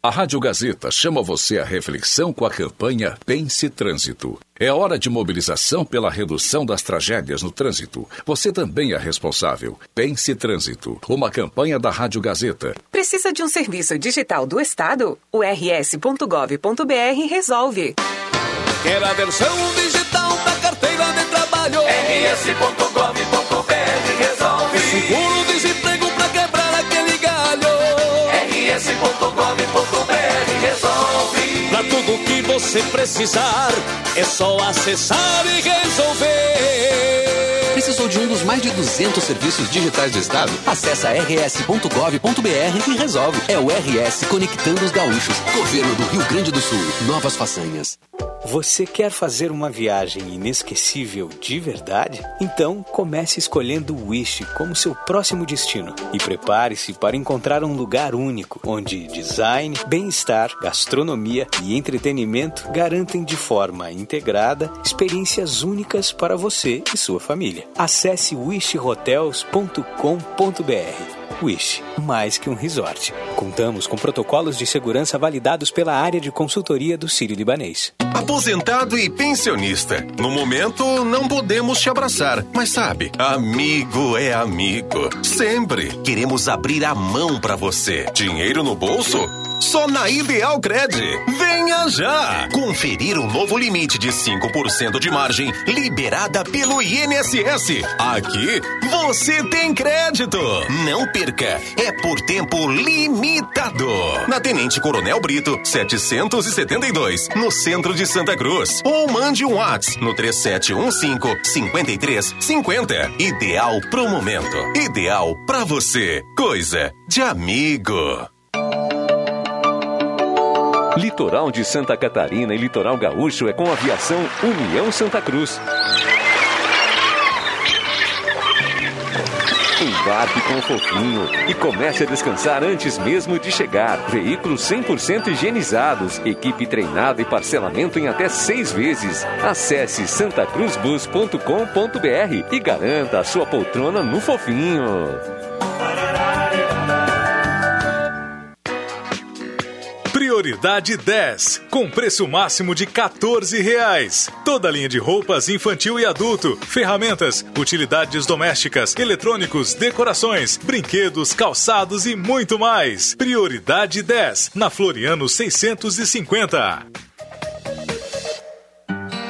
A Rádio Gazeta chama você à reflexão com a campanha Pense Trânsito. É hora de mobilização pela redução das tragédias no trânsito. Você também é responsável. Pense Trânsito, uma campanha da Rádio Gazeta. Precisa de um serviço digital do Estado? O rs.gov.br resolve. Quer a versão digital trabalho? rs.gov.br resolve. Seguro-desemprego pra quebrar aquele galho? rs.gov.br resolve. Pra tudo que você precisar, é só acessar e resolver. Precisou de um dos mais de 200 serviços digitais do Estado? Acesse rs.gov.br e resolve. É o RS Conectando os Gaúchos. Governo do Rio Grande do Sul. Novas façanhas. Você quer fazer uma viagem inesquecível de verdade? Então comece escolhendo o Wish como seu próximo destino e prepare-se para encontrar um lugar único onde design, bem-estar, gastronomia e entretenimento garantem de forma integrada experiências únicas para você e sua família. Acesse wishhotels.com.br. Wish, mais que um resort. Contamos com protocolos de segurança validados pela área de consultoria do Sírio Libanês. Aposentado e pensionista. No momento, não podemos te abraçar, mas sabe, amigo é amigo. Sempre queremos abrir a mão para você. Dinheiro no bolso? Só na Ideal Cred. Venha já! Conferir o novo limite de 5% de margem liberada pelo INSS. Aqui você tem crédito. Não perca, é por tempo limitado. Na Tenente Coronel Brito, 772, no centro de Santa Cruz. Ou mande um WhatsApp no 3715-5350. Ideal pro momento. Ideal pra você. Coisa de amigo. Litoral de Santa Catarina e Litoral Gaúcho é com a aviação União Santa Cruz. Embarque com o fofinho e comece a descansar antes mesmo de chegar. Veículos 100% higienizados, equipe treinada e parcelamento em até seis vezes. Acesse santacruzbus.com.br e garanta a sua poltrona no fofinho. Prioridade 10, com preço máximo de 14 reais. Toda linha de roupas infantil e adulto, ferramentas, utilidades domésticas, eletrônicos, decorações, brinquedos, calçados e muito mais. Prioridade 10, na Floriano 650.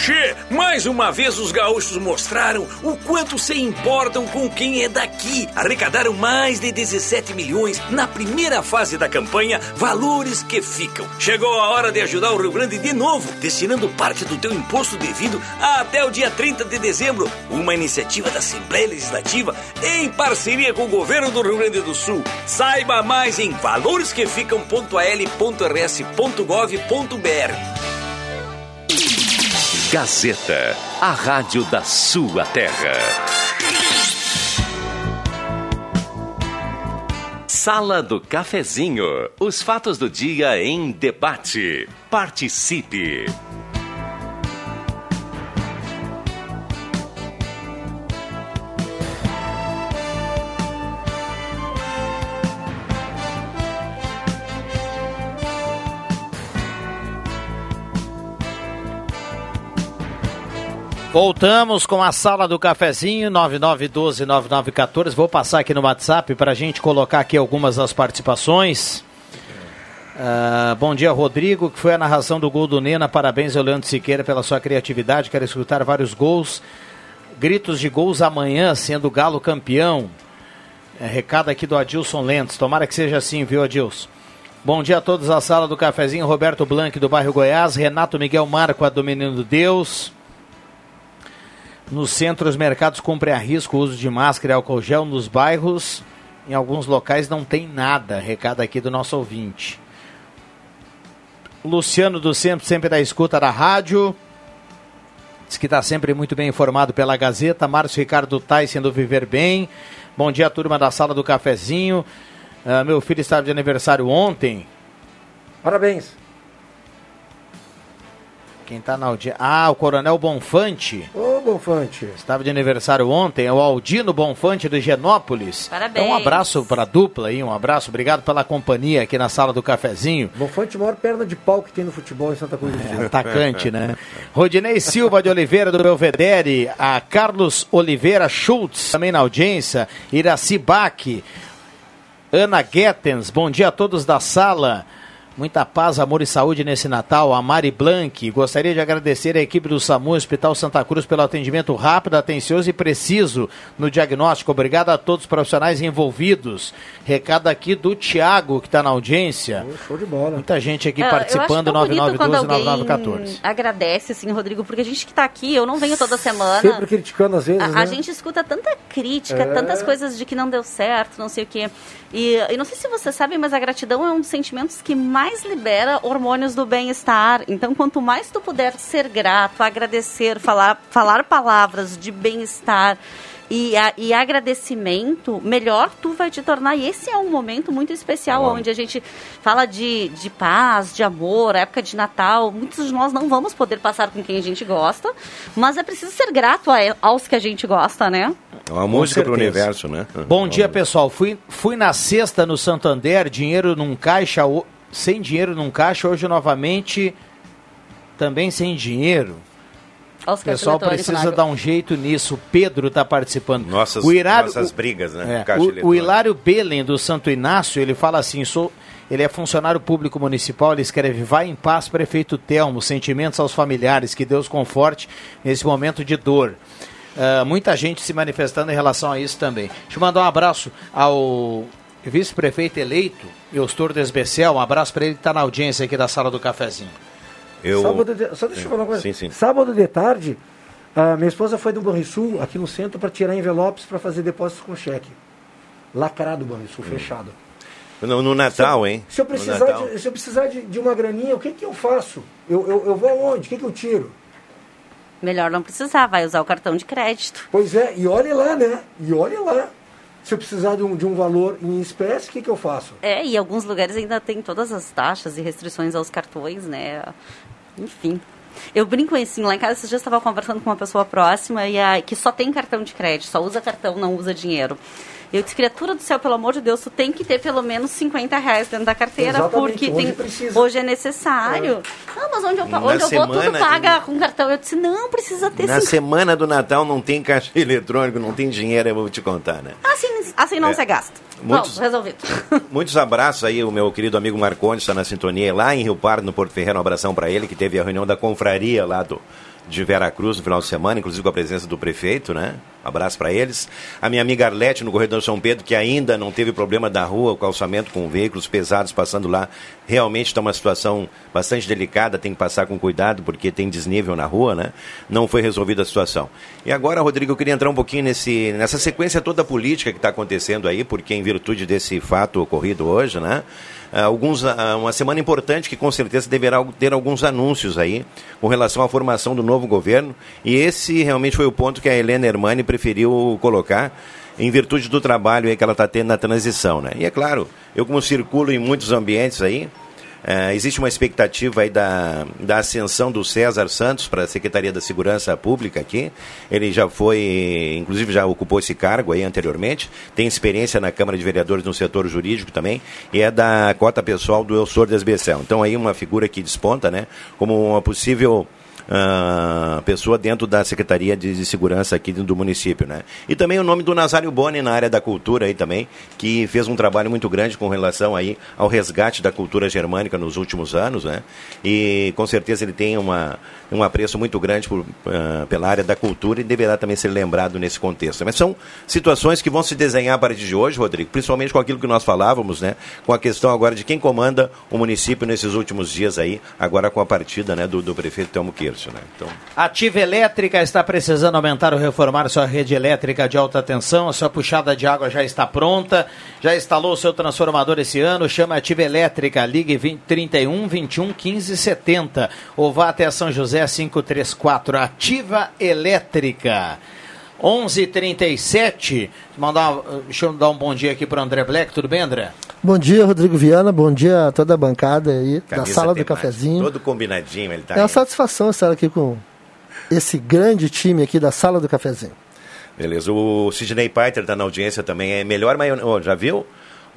Che, mais uma vez os gaúchos mostraram o quanto se importam com quem é daqui. Arrecadaram mais de 17 milhões na primeira fase da campanha Valores que Ficam. Chegou a hora de ajudar o Rio Grande de novo, destinando parte do teu imposto devido até o dia 30 de dezembro. Uma iniciativa da Assembleia Legislativa em parceria com o governo do Rio Grande do Sul. Saiba mais em valoresqueficam.al.rs.gov.br. Gazeta, a rádio da sua terra. Sala do Cafezinho. Os fatos do dia em debate. Participe. Voltamos com a sala do cafezinho 99129914. Vou passar aqui no WhatsApp para a gente colocar aqui algumas das participações. Uh, bom dia, Rodrigo, que foi a narração do gol do Nena. Parabéns ao Leandro Siqueira pela sua criatividade. Quero escutar vários gols. Gritos de gols amanhã, sendo Galo campeão. É, recado aqui do Adilson Lentes. Tomara que seja assim, viu, Adilson? Bom dia a todos da sala do cafezinho. Roberto Blanc, do bairro Goiás. Renato Miguel Marco, a do Menino Deus. Nos centros, mercados cumpre a risco o uso de máscara e álcool gel. Nos bairros, em alguns locais, não tem nada. Recado aqui do nosso ouvinte. Luciano do Centro, sempre da escuta da rádio. Diz que está sempre muito bem informado pela Gazeta. Márcio Ricardo Tyson do Viver Bem. Bom dia, turma da sala do cafezinho. Uh, meu filho estava de aniversário ontem. Parabéns. Quem está na audiência? Ah, o Coronel Bonfante. Ô, Bonfante. Estava de aniversário ontem, é o Aldino Bonfante do Genópolis. Parabéns. Então, um abraço para a dupla aí, um abraço. Obrigado pela companhia aqui na sala do cafezinho. Bonfante, maior perna de pau que tem no futebol em Santa Cruz do Sul. É, atacante, né? Rodinei Silva de Oliveira do Belvedere, a Carlos Oliveira Schultz, também na audiência, Iraci Bach, Ana Guetens, bom dia a todos da sala. Muita paz, amor e saúde nesse Natal. A Mari Blanc. Gostaria de agradecer à equipe do SAMU Hospital Santa Cruz pelo atendimento rápido, atencioso e preciso no diagnóstico. Obrigado a todos os profissionais envolvidos. Recado aqui do Tiago, que está na audiência. Show de bola. Muita gente aqui é, participando, 9912-9914. Agradece, assim, Rodrigo, porque a gente que está aqui, eu não venho toda semana. Sempre criticando às vezes. A, né? a gente escuta tanta crítica, é... tantas coisas de que não deu certo, não sei o quê. E, e não sei se vocês sabem, mas a gratidão é um dos sentimentos que mais libera hormônios do bem-estar. Então, quanto mais tu puder ser grato, agradecer, falar, falar palavras de bem-estar, e, a, e agradecimento, melhor tu vai te tornar. E esse é um momento muito especial, Bom. onde a gente fala de, de paz, de amor, época de Natal. Muitos de nós não vamos poder passar com quem a gente gosta, mas é preciso ser grato a, aos que a gente gosta, né? É uma música para o universo, né? Bom dia, pessoal. Fui, fui na sexta no Santander, dinheiro num caixa, sem dinheiro num caixa, hoje novamente também sem dinheiro. O pessoal precisa dar um jeito nisso. O Pedro está participando. Nossas, o Hilário, nossas brigas, né? É, o, o Hilário Belen, do Santo Inácio, ele fala assim: sou, Ele é funcionário público municipal, ele escreve: Vai em paz, prefeito Telmo, sentimentos aos familiares, que Deus conforte nesse momento de dor. Uh, muita gente se manifestando em relação a isso também. Deixa eu mandar um abraço ao vice-prefeito eleito, Eustor Desbecel, um abraço para ele que está na audiência aqui da sala do cafezinho. Eu... Sábado de... Só deixa eu falar uma coisa. Sim, sim. Sábado de tarde, a minha esposa foi do Banrisul, aqui no centro, para tirar envelopes para fazer depósitos com cheque. Lacrado o Banrisul, Hum. fechado. No, no Natal, hein? Se eu precisar, de, se eu precisar de, de uma graninha, o que, que eu faço? Eu, eu, eu vou aonde? O que, que eu tiro? Melhor não precisar, vai usar o cartão de crédito. Pois é, e olhe lá, né? E olhe lá. Se eu precisar de um, de um valor em espécie, o que, que eu faço? É, e alguns lugares ainda tem todas as taxas e restrições aos cartões, né? Enfim. Eu brinco assim, lá em casa esses dias estava conversando com uma pessoa próxima e a, que só tem cartão de crédito, só usa cartão, não usa dinheiro. Eu disse, criatura do céu, pelo amor de Deus, tu tem que ter pelo menos 50 reais dentro da carteira, Exatamente, porque hoje tem, hoje é necessário. Não, mas onde eu, Na onde eu vou, tudo paga com cartão. Eu disse, não, precisa ter Na 50. semana do Natal não tem caixa eletrônico, não tem dinheiro, eu vou te contar, né? Assim, assim não É. se gasta. Muitos- Pronto, resolvido. Muitos abraços aí, o meu querido amigo Marcondes está na sintonia lá em Rio Pardo, no Porto Ferreira. Um abração para ele, que teve a reunião da confraria lá do, de Veracruz no final de semana, inclusive com a presença do prefeito, né? Um abraço para eles. A minha amiga Arlete, no Corredor São Pedro, que ainda não teve problema da rua, o calçamento com veículos pesados passando lá. Realmente está uma situação bastante delicada, tem que passar com cuidado, porque tem desnível na rua, né? Não foi resolvida a situação. E agora, Rodrigo, eu queria entrar um pouquinho nesse, nessa sequência toda política que está acontecendo aí, porque em virtude desse fato ocorrido hoje, né? Ah, Alguns, ah, uma semana importante que com certeza deverá ter alguns anúncios aí com relação à formação do novo governo. E esse realmente foi o ponto que a Helena Hermani preferiu colocar em virtude do trabalho que ela está tendo na transição. Né? E é claro, eu como circulo em muitos ambientes aí, eh, existe uma expectativa aí da, da ascensão do César Santos para a Secretaria da Segurança Pública aqui. Ele já foi, inclusive já ocupou esse cargo aí anteriormente, tem experiência na Câmara de Vereadores no setor jurídico também, e é da cota pessoal do Elsor Desbecel. Então aí uma figura que desponta, né, como uma possível ah, pessoa dentro da Secretaria de, Segurança aqui do município, né? E também o nome do Nazário Boni na área da cultura aí também, que fez um trabalho muito grande com relação aí ao resgate da cultura germânica nos últimos anos, né? E com certeza ele tem uma, um apreço muito grande por, ah, pela área da cultura e deverá também ser lembrado nesse contexto. Mas são situações que vão se desenhar a partir de hoje, Rodrigo, principalmente com aquilo que nós falávamos, né? Com a questão agora de quem comanda o município nesses últimos dias aí, agora com a partida, né, do, do prefeito Telmo Kircho, né? Então, Ativa Elétrica está precisando aumentar ou reformar sua rede elétrica de alta tensão. A sua puxada de água já está pronta. Já instalou o seu transformador esse ano? Chama Ativa Elétrica. Ligue 20, 31 21 15 70. Ou vá até São José 534. Ativa Elétrica. 11:37. Mandar, uma- deixa eu dar um bom dia aqui para André Black. Tudo bem, André? Bom dia, Rodrigo Viana. Bom dia a toda a bancada aí da camisa sala do cafezinho. Todo combinadinho, ele tá É uma aí. satisfação estar aqui com esse grande time aqui da sala do cafezinho. Beleza. O Sidney Paiter está na audiência também. É melhor maionese. já viu?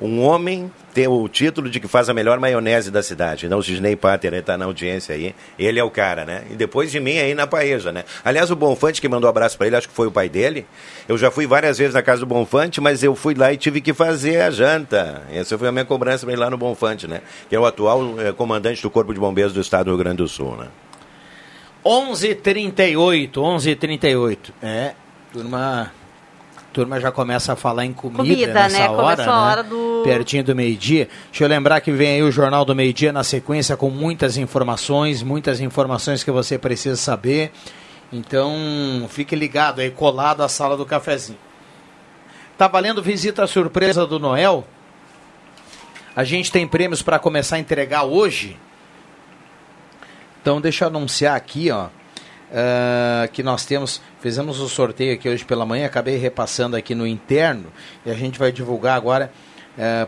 Um homem tem o título de que faz a melhor maionese da cidade. Então o Sidney Pater está na audiência aí. Ele é o cara, né? E depois de mim aí na Paeja, né? Aliás, o Bonfante que mandou um abraço para ele, acho que foi o pai dele. Eu já fui várias vezes na casa do Bonfante, mas eu fui lá e tive que fazer a janta. Essa foi a minha cobrança para lá no Bonfante, né? Que é o atual eh, comandante do Corpo de Bombeiros do Estado do Rio Grande do Sul, né? 11:38, 11:38. É, turma, turma já começa a falar em comida, Comida, nessa né? hora, Começou a né? hora do- Pertinho do meio-dia. Deixa eu lembrar que vem aí o Jornal do Meio-Dia na sequência com muitas informações, muitas informações que você precisa saber. Então, fique ligado aí, colado à sala do cafezinho. Tá valendo visita surpresa do Noel? A gente tem prêmios para começar a entregar hoje. Então deixa eu anunciar aqui, ó, ah, que nós temos, fizemos o sorteio aqui hoje pela manhã, acabei repassando aqui no interno e a gente vai divulgar agora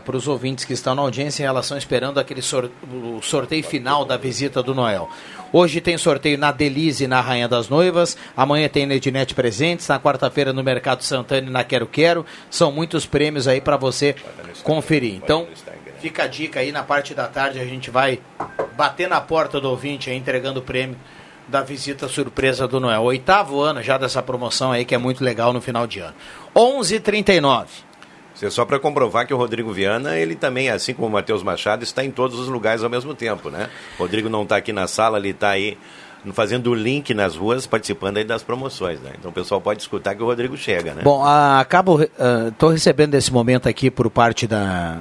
para os ouvintes que estão na audiência em relação esperando aquele sor- o sorteio final da visita do Noel. Hoje tem sorteio na Delize na Rainha das Noivas, amanhã tem na Presentes, na quarta-feira no Mercado Santana e na Quero Quero. São muitos prêmios aí para você conferir. Então, fica a dica aí na parte da tarde a gente vai bater na porta do ouvinte aí, entregando o prêmio da visita surpresa do Noel. Oitavo ano já dessa promoção aí que é muito legal no final de ano. 11:39. Isso é só para comprovar que o Rodrigo Viana, ele também, assim como o Matheus Machado, está em todos os lugares ao mesmo tempo, né? O Rodrigo não está aqui na sala, ele está aí fazendo o link nas ruas, participando aí das promoções, né? Então o pessoal pode escutar que o Rodrigo chega, né? Bom, ah, acabo, estou recebendo esse momento aqui por parte da,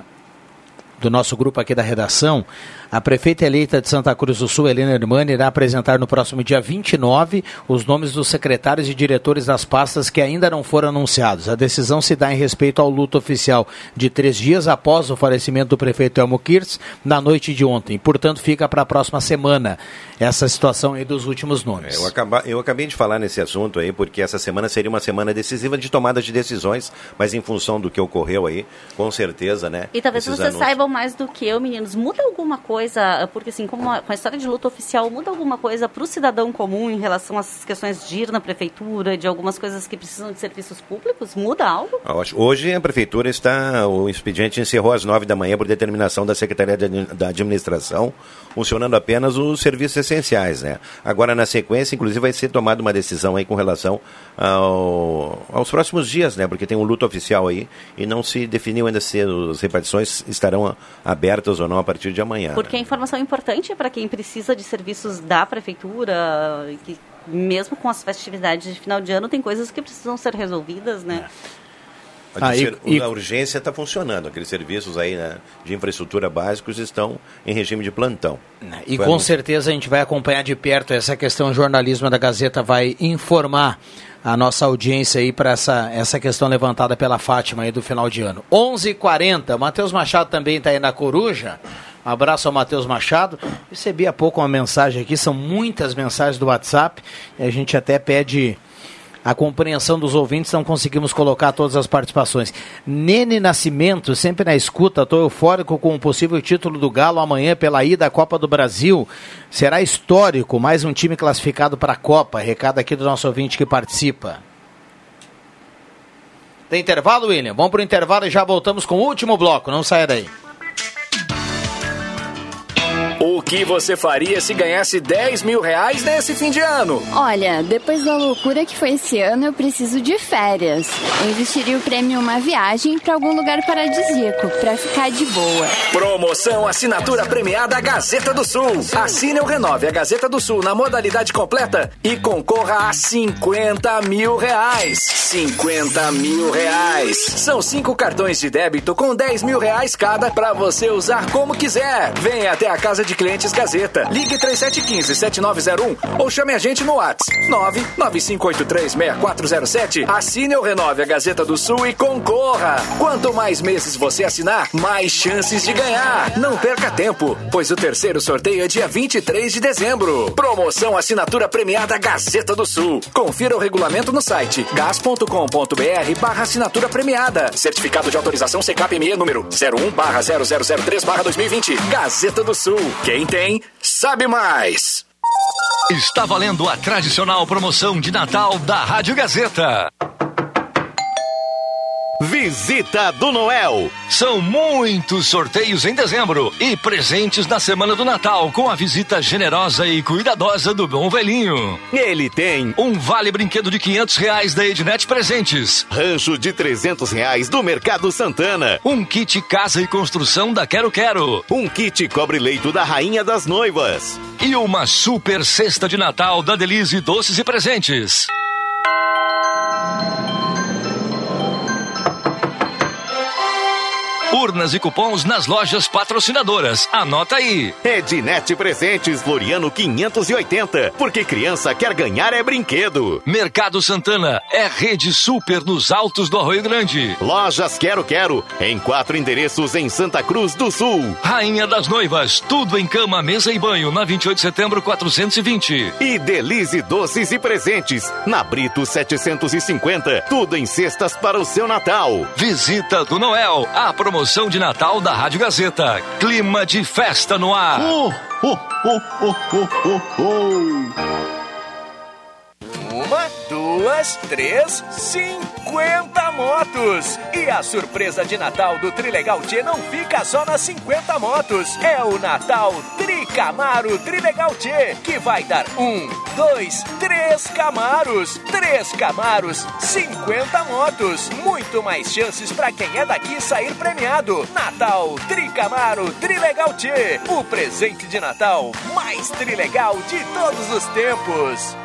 do nosso grupo aqui da redação, a prefeita eleita de Santa Cruz do Sul, Helena Hermani, irá apresentar no próximo dia 29 os nomes dos secretários e diretores das pastas que ainda não foram anunciados. A decisão se dá em respeito ao luto oficial de três dias após o falecimento do prefeito Elmo Kirtz, na noite de ontem. Portanto, fica para a próxima semana essa situação aí dos últimos nomes. É, eu, acaba, eu acabei de falar nesse assunto aí, porque essa semana seria uma semana decisiva de tomada de decisões, mas em função do que ocorreu aí, com certeza, né? E talvez vocês anúncios... saibam mais do que eu, meninos. Muda alguma coisa? Porque assim, como a, com a história de luta oficial, muda alguma coisa para o cidadão comum em relação às questões de ir na prefeitura, de algumas coisas que precisam de serviços públicos? Muda algo? Hoje a prefeitura está, o expediente encerrou às nove da manhã por determinação da Secretaria da Administração, funcionando apenas os serviços essenciais, né? Agora, na sequência, inclusive, vai ser tomada uma decisão aí com relação ao, aos próximos dias, né? Porque tem um luto oficial aí e não se definiu ainda se as repartições estarão abertas ou não a partir de amanhã. Porque né? a informação importante para quem precisa de serviços da prefeitura, que mesmo com as festividades de final de ano, tem coisas que precisam ser resolvidas, né? A, ah, e, e... a urgência está funcionando, aqueles serviços aí né, de infraestrutura básicos estão em regime de plantão. E Foi com certeza a gente vai acompanhar de perto essa questão. O jornalismo da Gazeta vai informar a nossa audiência aí para essa, essa questão levantada pela Fátima aí do final de ano. 11:40 h 40 Matheus Machado também está aí na Coruja. Um abraço ao Matheus Machado. Recebi há pouco uma mensagem aqui, são muitas mensagens do WhatsApp. E a gente até pede a compreensão dos ouvintes, não conseguimos colocar todas as participações. Nene Nascimento, sempre na escuta, estou eufórico com o possível título do Galo amanhã pela ida à Copa do Brasil. Será histórico, mais um time classificado para a Copa. Recado aqui do nosso ouvinte que participa. Tem intervalo, William? Vamos para o intervalo e já voltamos com o último bloco. Não saia daí. O que você faria se ganhasse 10 mil reais nesse fim de ano? Olha, depois da loucura que foi esse ano, eu preciso de férias. Eu investiria o prêmio em uma viagem para algum lugar paradisíaco, para ficar de boa. Promoção Assinatura Premiada Gazeta do Sul. Assine ou renove a Gazeta do Sul na modalidade completa e concorra a 50 mil reais. 50 mil reais. São cinco cartões de débito com 10 mil reais cada para você usar como quiser. Venha até a casa de clientes Gazeta. Ligue 3715-7901 ou chame a gente no WhatsApp 995836407. Assine ou renove a Gazeta do Sul e concorra. Quanto mais meses você assinar, mais chances de ganhar. Não perca tempo, pois o terceiro sorteio é dia 23 de dezembro. Promoção assinatura premiada Gazeta do Sul. Confira o regulamento no site gas.com.br barra assinatura premiada. Certificado de autorização CKPME número 01 barra 0003 barra 2020. Gazeta do Sul. Quem tem, sabe mais. Está valendo a tradicional promoção de Natal da Rádio Gazeta. Visita do Noel. São muitos sorteios em dezembro e presentes na semana do Natal com a visita generosa e cuidadosa do Bom Velhinho. Ele tem um vale brinquedo de quinhentos reais da Ednet Presentes, rancho de trezentos reais do Mercado Santana, um kit casa e construção da Quero Quero, um kit cobre leito da Rainha das Noivas e uma super cesta de Natal da Delize Doces e Presentes. Urnas e cupons nas lojas patrocinadoras. Anota aí. Ednet Presentes Floriano 580. Porque criança quer ganhar é brinquedo. Mercado Santana é rede super nos altos do Arroio Grande. Lojas Quero Quero em quatro endereços em Santa Cruz do Sul. Rainha das Noivas, tudo em cama, mesa e banho na 28 de setembro 420. E Delize Doces e Presentes na Brito 750. Tudo em cestas para o seu Natal. Visita do Noel, a promoção promoção de Natal da Rádio Gazeta. Clima de festa no ar. Oh, oh, oh, oh, oh, oh. Uma, duas, três, cinquenta motos! E a surpresa de Natal do Trilegal T não fica só nas 50 motos. É o Natal Tricamaro Trilegal T, que vai dar um, dois, três Camaros. Três Camaros, 50 motos. Muito mais chances para quem é daqui sair premiado. Natal Tricamaro Trilegal T, o presente de Natal mais trilegal de todos os tempos.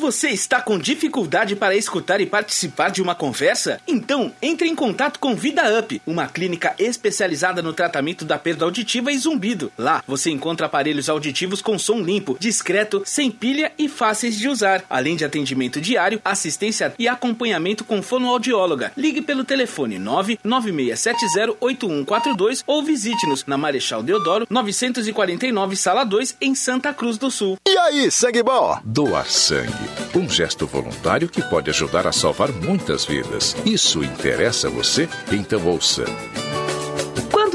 Você está com dificuldade para escutar e participar de uma conversa? Então, entre em contato com Vida Up, uma clínica especializada no tratamento da perda auditiva e zumbido. Lá, você encontra aparelhos auditivos com som limpo, discreto, sem pilha e fáceis de usar, além de atendimento diário, assistência e acompanhamento com fonoaudióloga. Ligue pelo telefone 996708142 ou visite-nos na Marechal Deodoro, 949, Sala 2, em Santa Cruz do Sul. E aí, sangue bom? Doar sangue. Um gesto voluntário que pode ajudar a salvar muitas vidas. Isso interessa a você? Então ouça.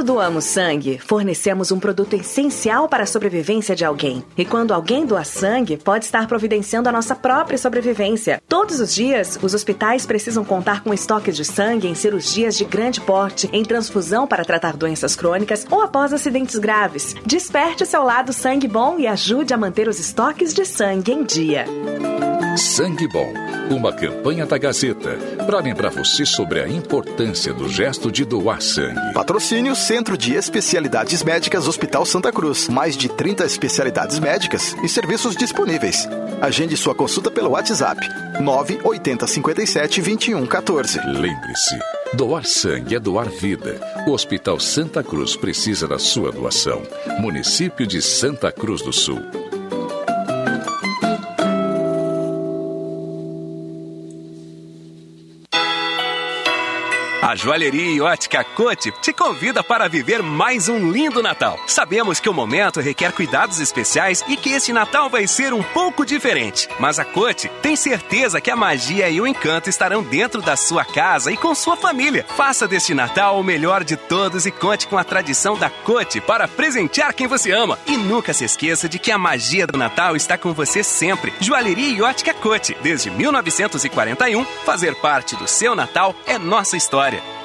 Doamos sangue, fornecemos um produto essencial para a sobrevivência de alguém. E quando alguém doa sangue, pode estar providenciando a nossa própria sobrevivência. Todos os dias, os hospitais precisam contar com estoques de sangue em cirurgias de grande porte, em transfusão para tratar doenças crônicas ou após acidentes graves. Desperte seu lado sangue bom e ajude a manter os estoques de sangue em dia. Sangue Bom, uma campanha da Gazeta para lembrar você sobre a importância do gesto de doar sangue. Patrocínio Centro de Especialidades Médicas Hospital Santa Cruz. Mais de 30 especialidades médicas e serviços disponíveis. Agende sua consulta pelo WhatsApp 980 57 21 14. Lembre-se, doar sangue é doar vida. O Hospital Santa Cruz precisa da sua doação. Município de Santa Cruz do Sul. A Joalheria e Ótica Cote te convida para viver mais um lindo Natal. Sabemos que o momento requer cuidados especiais e que este Natal vai ser um pouco diferente. Mas a Cote tem certeza que a magia e o encanto estarão dentro da sua casa e com sua família. Faça deste Natal o melhor de todos e conte com a tradição da Cote para presentear quem você ama. E nunca se esqueça de que a magia do Natal está com você sempre. Joalheria e Ótica Cote, desde 1941, fazer parte do seu Natal é nossa história. Credit.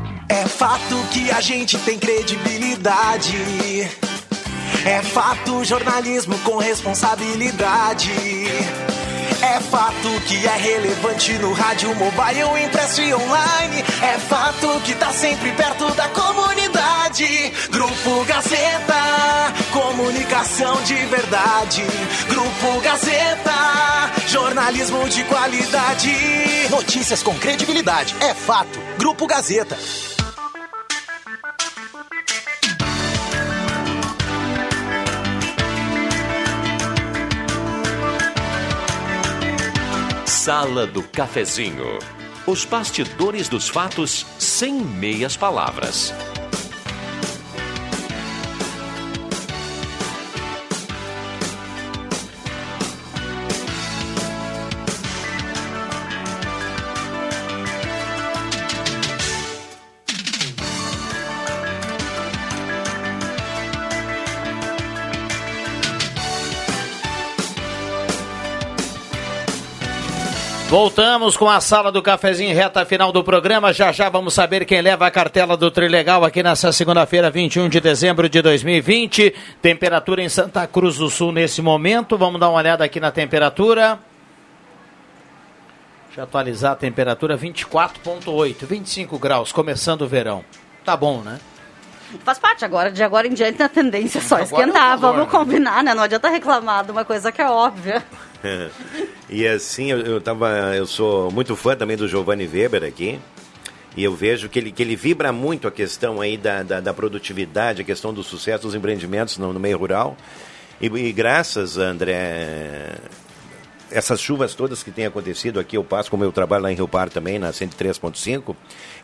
É fato que a gente tem credibilidade. É fato jornalismo com responsabilidade. É fato que é relevante no rádio, mobile, impresso e online. É fato que tá sempre perto da comunidade. Grupo Gazeta, comunicação de verdade. Grupo Gazeta, jornalismo de qualidade. Notícias com credibilidade. É fato. Grupo Gazeta. Sala do Cafezinho. Os bastidores dos fatos sem meias palavras. Voltamos com a sala do cafezinho reta final do programa. Já já vamos saber quem leva a cartela do Trilegal aqui nessa segunda-feira, 21 de dezembro de 2020. Temperatura em Santa Cruz do Sul nesse momento. Vamos dar uma olhada aqui na temperatura. Deixa eu atualizar a temperatura 24.8, 25 graus, começando o verão. Tá bom, né? Faz parte agora, de agora em diante, a tendência é só Agora esquentar. Vamos combinar, né? Não adianta reclamar de uma coisa que é óbvia. e assim, eu, eu, tava, eu sou muito fã também do Giovanni Weber aqui. E eu vejo que ele, que ele vibra muito a questão aí da, da, da produtividade, a questão do sucesso dos empreendimentos no, no meio rural. E, e graças, André, essas chuvas todas que têm acontecido aqui, eu passo, como eu trabalho lá em Rio Par também, na 103.5,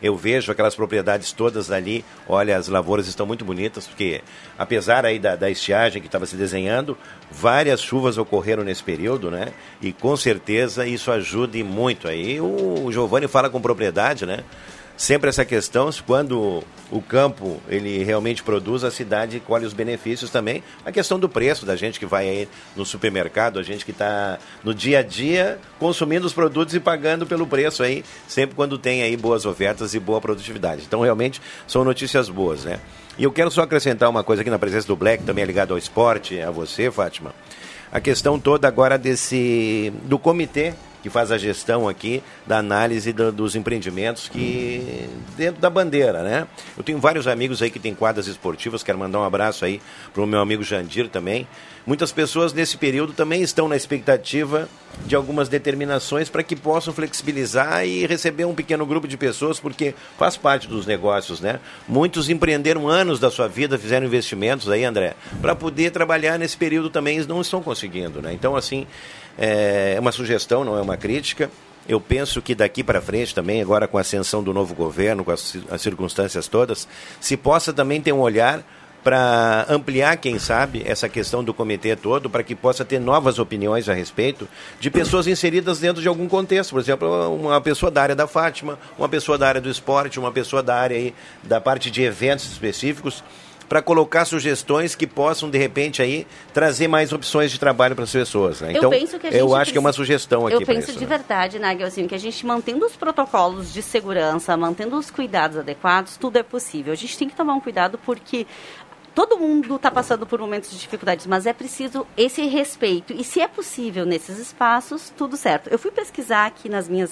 eu vejo aquelas propriedades todas ali, olha, as lavouras estão muito bonitas, porque apesar aí da, da estiagem que estava se desenhando, várias chuvas ocorreram nesse período, né? E com certeza isso ajuda e muito aí. O, o Giovanni fala com propriedade, né? Sempre essa questão, quando o campo ele realmente produz, a cidade colhe os benefícios também. A questão do preço da gente que vai aí no supermercado, a gente que está no dia a dia consumindo os produtos e pagando pelo preço aí, sempre quando tem aí boas ofertas e boa produtividade. Então realmente são notícias boas, né? E eu quero só acrescentar uma coisa aqui na presença do Black, também é ligado ao esporte, a você, Fátima. A questão toda agora desse do comitê que faz a gestão aqui da análise do, dos empreendimentos que dentro da bandeira, né? Eu tenho vários amigos aí que têm quadras esportivas, quero mandar um abraço aí para o meu amigo Jandir também. Muitas pessoas nesse período também estão na expectativa de algumas determinações para que possam flexibilizar e receber um pequeno grupo de pessoas, porque faz parte dos negócios, né? Muitos empreenderam anos da sua vida, fizeram investimentos aí, André, para poder trabalhar nesse período também, eles não estão conseguindo, né? Então, assim, é uma sugestão, não é uma crítica. Eu penso que daqui para frente também, agora com a ascensão do novo governo, com as, as circunstâncias todas, se possa também ter um olhar para ampliar, quem sabe, essa questão do comitê todo, para que possa ter novas opiniões a respeito de pessoas inseridas dentro de algum contexto. Por exemplo, uma pessoa da área da Fátima, uma pessoa da área do esporte, uma pessoa da área aí, da parte de eventos específicos para colocar sugestões que possam, de repente, aí trazer mais opções de trabalho para as pessoas. Né? Eu Então, penso que a gente eu acho que é precisa- uma sugestão aqui Eu penso isso, de né? verdade, Nagel, assim, que a gente mantendo os protocolos de segurança, mantendo os cuidados adequados, tudo é possível. A gente tem que tomar um cuidado porque todo mundo está passando por momentos de dificuldades, mas é preciso esse respeito. E se é possível nesses espaços, tudo certo. Eu fui pesquisar aqui nas minhas.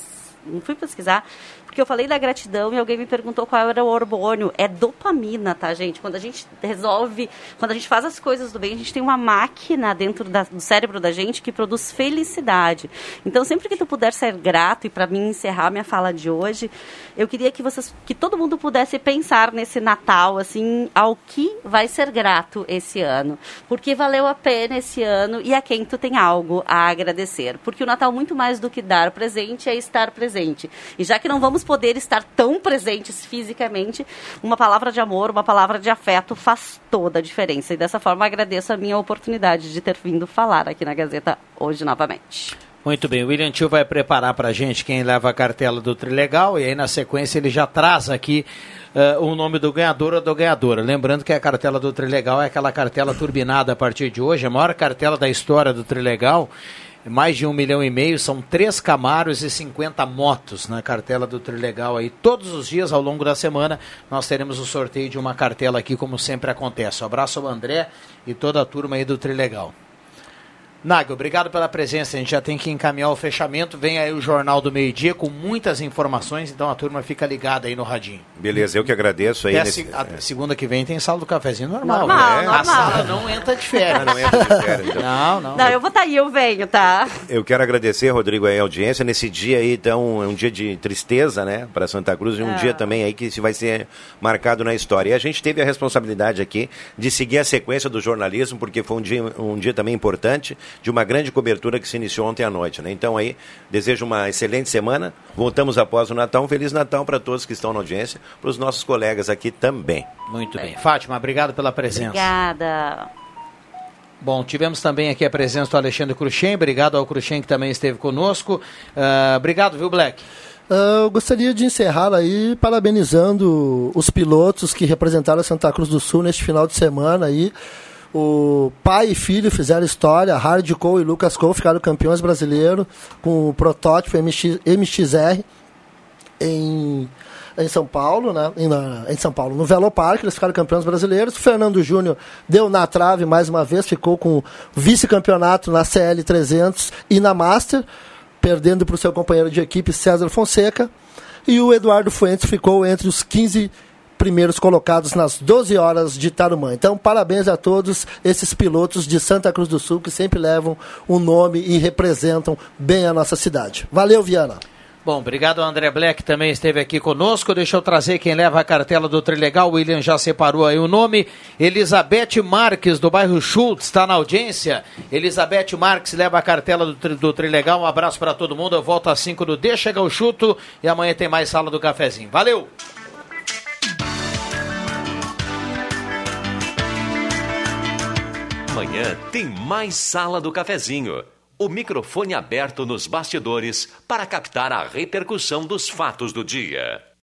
Não fui pesquisar, porque eu falei da gratidão e alguém me perguntou qual era o hormônio. É dopamina, tá, gente? Quando a gente resolve, quando a gente faz as coisas do bem, a gente tem uma máquina dentro da- do cérebro da gente que produz felicidade. Então, sempre que tu puder ser grato, e para mim encerrar minha fala de hoje, eu queria que vocês, que todo mundo pudesse pensar nesse Natal, assim, ao que vai ser grato esse ano. Porque valeu a pena esse ano e a quem tu tem algo a agradecer. Porque o Natal, muito mais do que dar presente, é estar presente. E já que não vamos poder estar tão presentes fisicamente, uma palavra de amor, uma palavra de afeto faz toda a diferença. E dessa forma agradeço a minha oportunidade de ter vindo falar aqui na Gazeta hoje novamente. Muito bem, o William Tio vai preparar para a gente quem leva a cartela do Trilegal e aí na sequência ele já traz aqui eh, o nome do ganhador ou da ganhadora. Lembrando que a cartela do Trilegal é aquela cartela turbinada a partir de hoje, a maior cartela da história do Trilegal. Mais de um milhão e meio, são três Camaros e 50 motos na cartela do Trilegal aí. Todos os dias ao longo da semana nós teremos o sorteio de uma cartela aqui, como sempre acontece. Um abraço ao André e toda a turma aí do Trilegal. Nag, obrigado pela presença. A gente já tem que encaminhar o fechamento. Vem aí o Jornal do Meio Dia com muitas informações, então a turma fica ligada aí no radinho. Beleza, eu que agradeço aí. A nesse- se- a, segunda que vem tem sala do cafezinho normal. Normal, né? normal. A sala não entra de férias. Não entra de férias, então. Não, não. Não, eu vou estar aí, eu venho, tá? Eu quero agradecer, Rodrigo, aí, a audiência. Nesse dia aí, então, é um dia de tristeza, né, para Santa Cruz, e um É. dia também aí que se vai ser marcado na história. E a gente teve a responsabilidade aqui de seguir a sequência do jornalismo, porque foi um dia, um dia também importante, de uma grande cobertura que se iniciou ontem à noite, né? Então aí, desejo uma excelente semana. Voltamos após o Natal. Um Feliz Natal para todos que estão na audiência, para os nossos colegas aqui também. Muito bem. Fátima, obrigado pela presença. Obrigada. Bom, tivemos também aqui a presença do Alexandre Cruxem. Obrigado ao Cruxem que também esteve conosco. Ah, obrigado, viu, Black? Ah, Eu gostaria de encerrar aí parabenizando os pilotos que representaram a Santa Cruz do Sul neste final de semana aí. O pai e filho fizeram história, Hard Cole e Lucas Cole ficaram campeões brasileiros com o protótipo MX, MXR em, em São Paulo, né? Em, em São Paulo, no Velo Parque, eles ficaram campeões brasileiros. O Fernando Júnior deu na trave mais uma vez, ficou com vice-campeonato na CL 300 e na Master, perdendo para o seu companheiro de equipe César Fonseca. E o Eduardo Fuentes ficou entre os 15 primeiros colocados nas 12 horas de Tarumã. Então, parabéns a todos esses pilotos de Santa Cruz do Sul que sempre levam o nome e representam bem a nossa cidade. Valeu, Viana. Bom, obrigado ao André Black, também esteve aqui conosco. Deixa eu trazer quem leva a cartela do Trilegal. O William já separou aí o nome. Elizabeth Marques, do bairro Schultz, está na audiência. Elizabeth Marques leva a cartela do, do Trilegal. Um abraço para todo mundo. Eu volto às 5 do Deixa o Chuto. E amanhã tem mais sala do cafezinho. Valeu! Amanhã tem mais sala do cafezinho. O microfone aberto nos bastidores para captar a repercussão dos fatos do dia.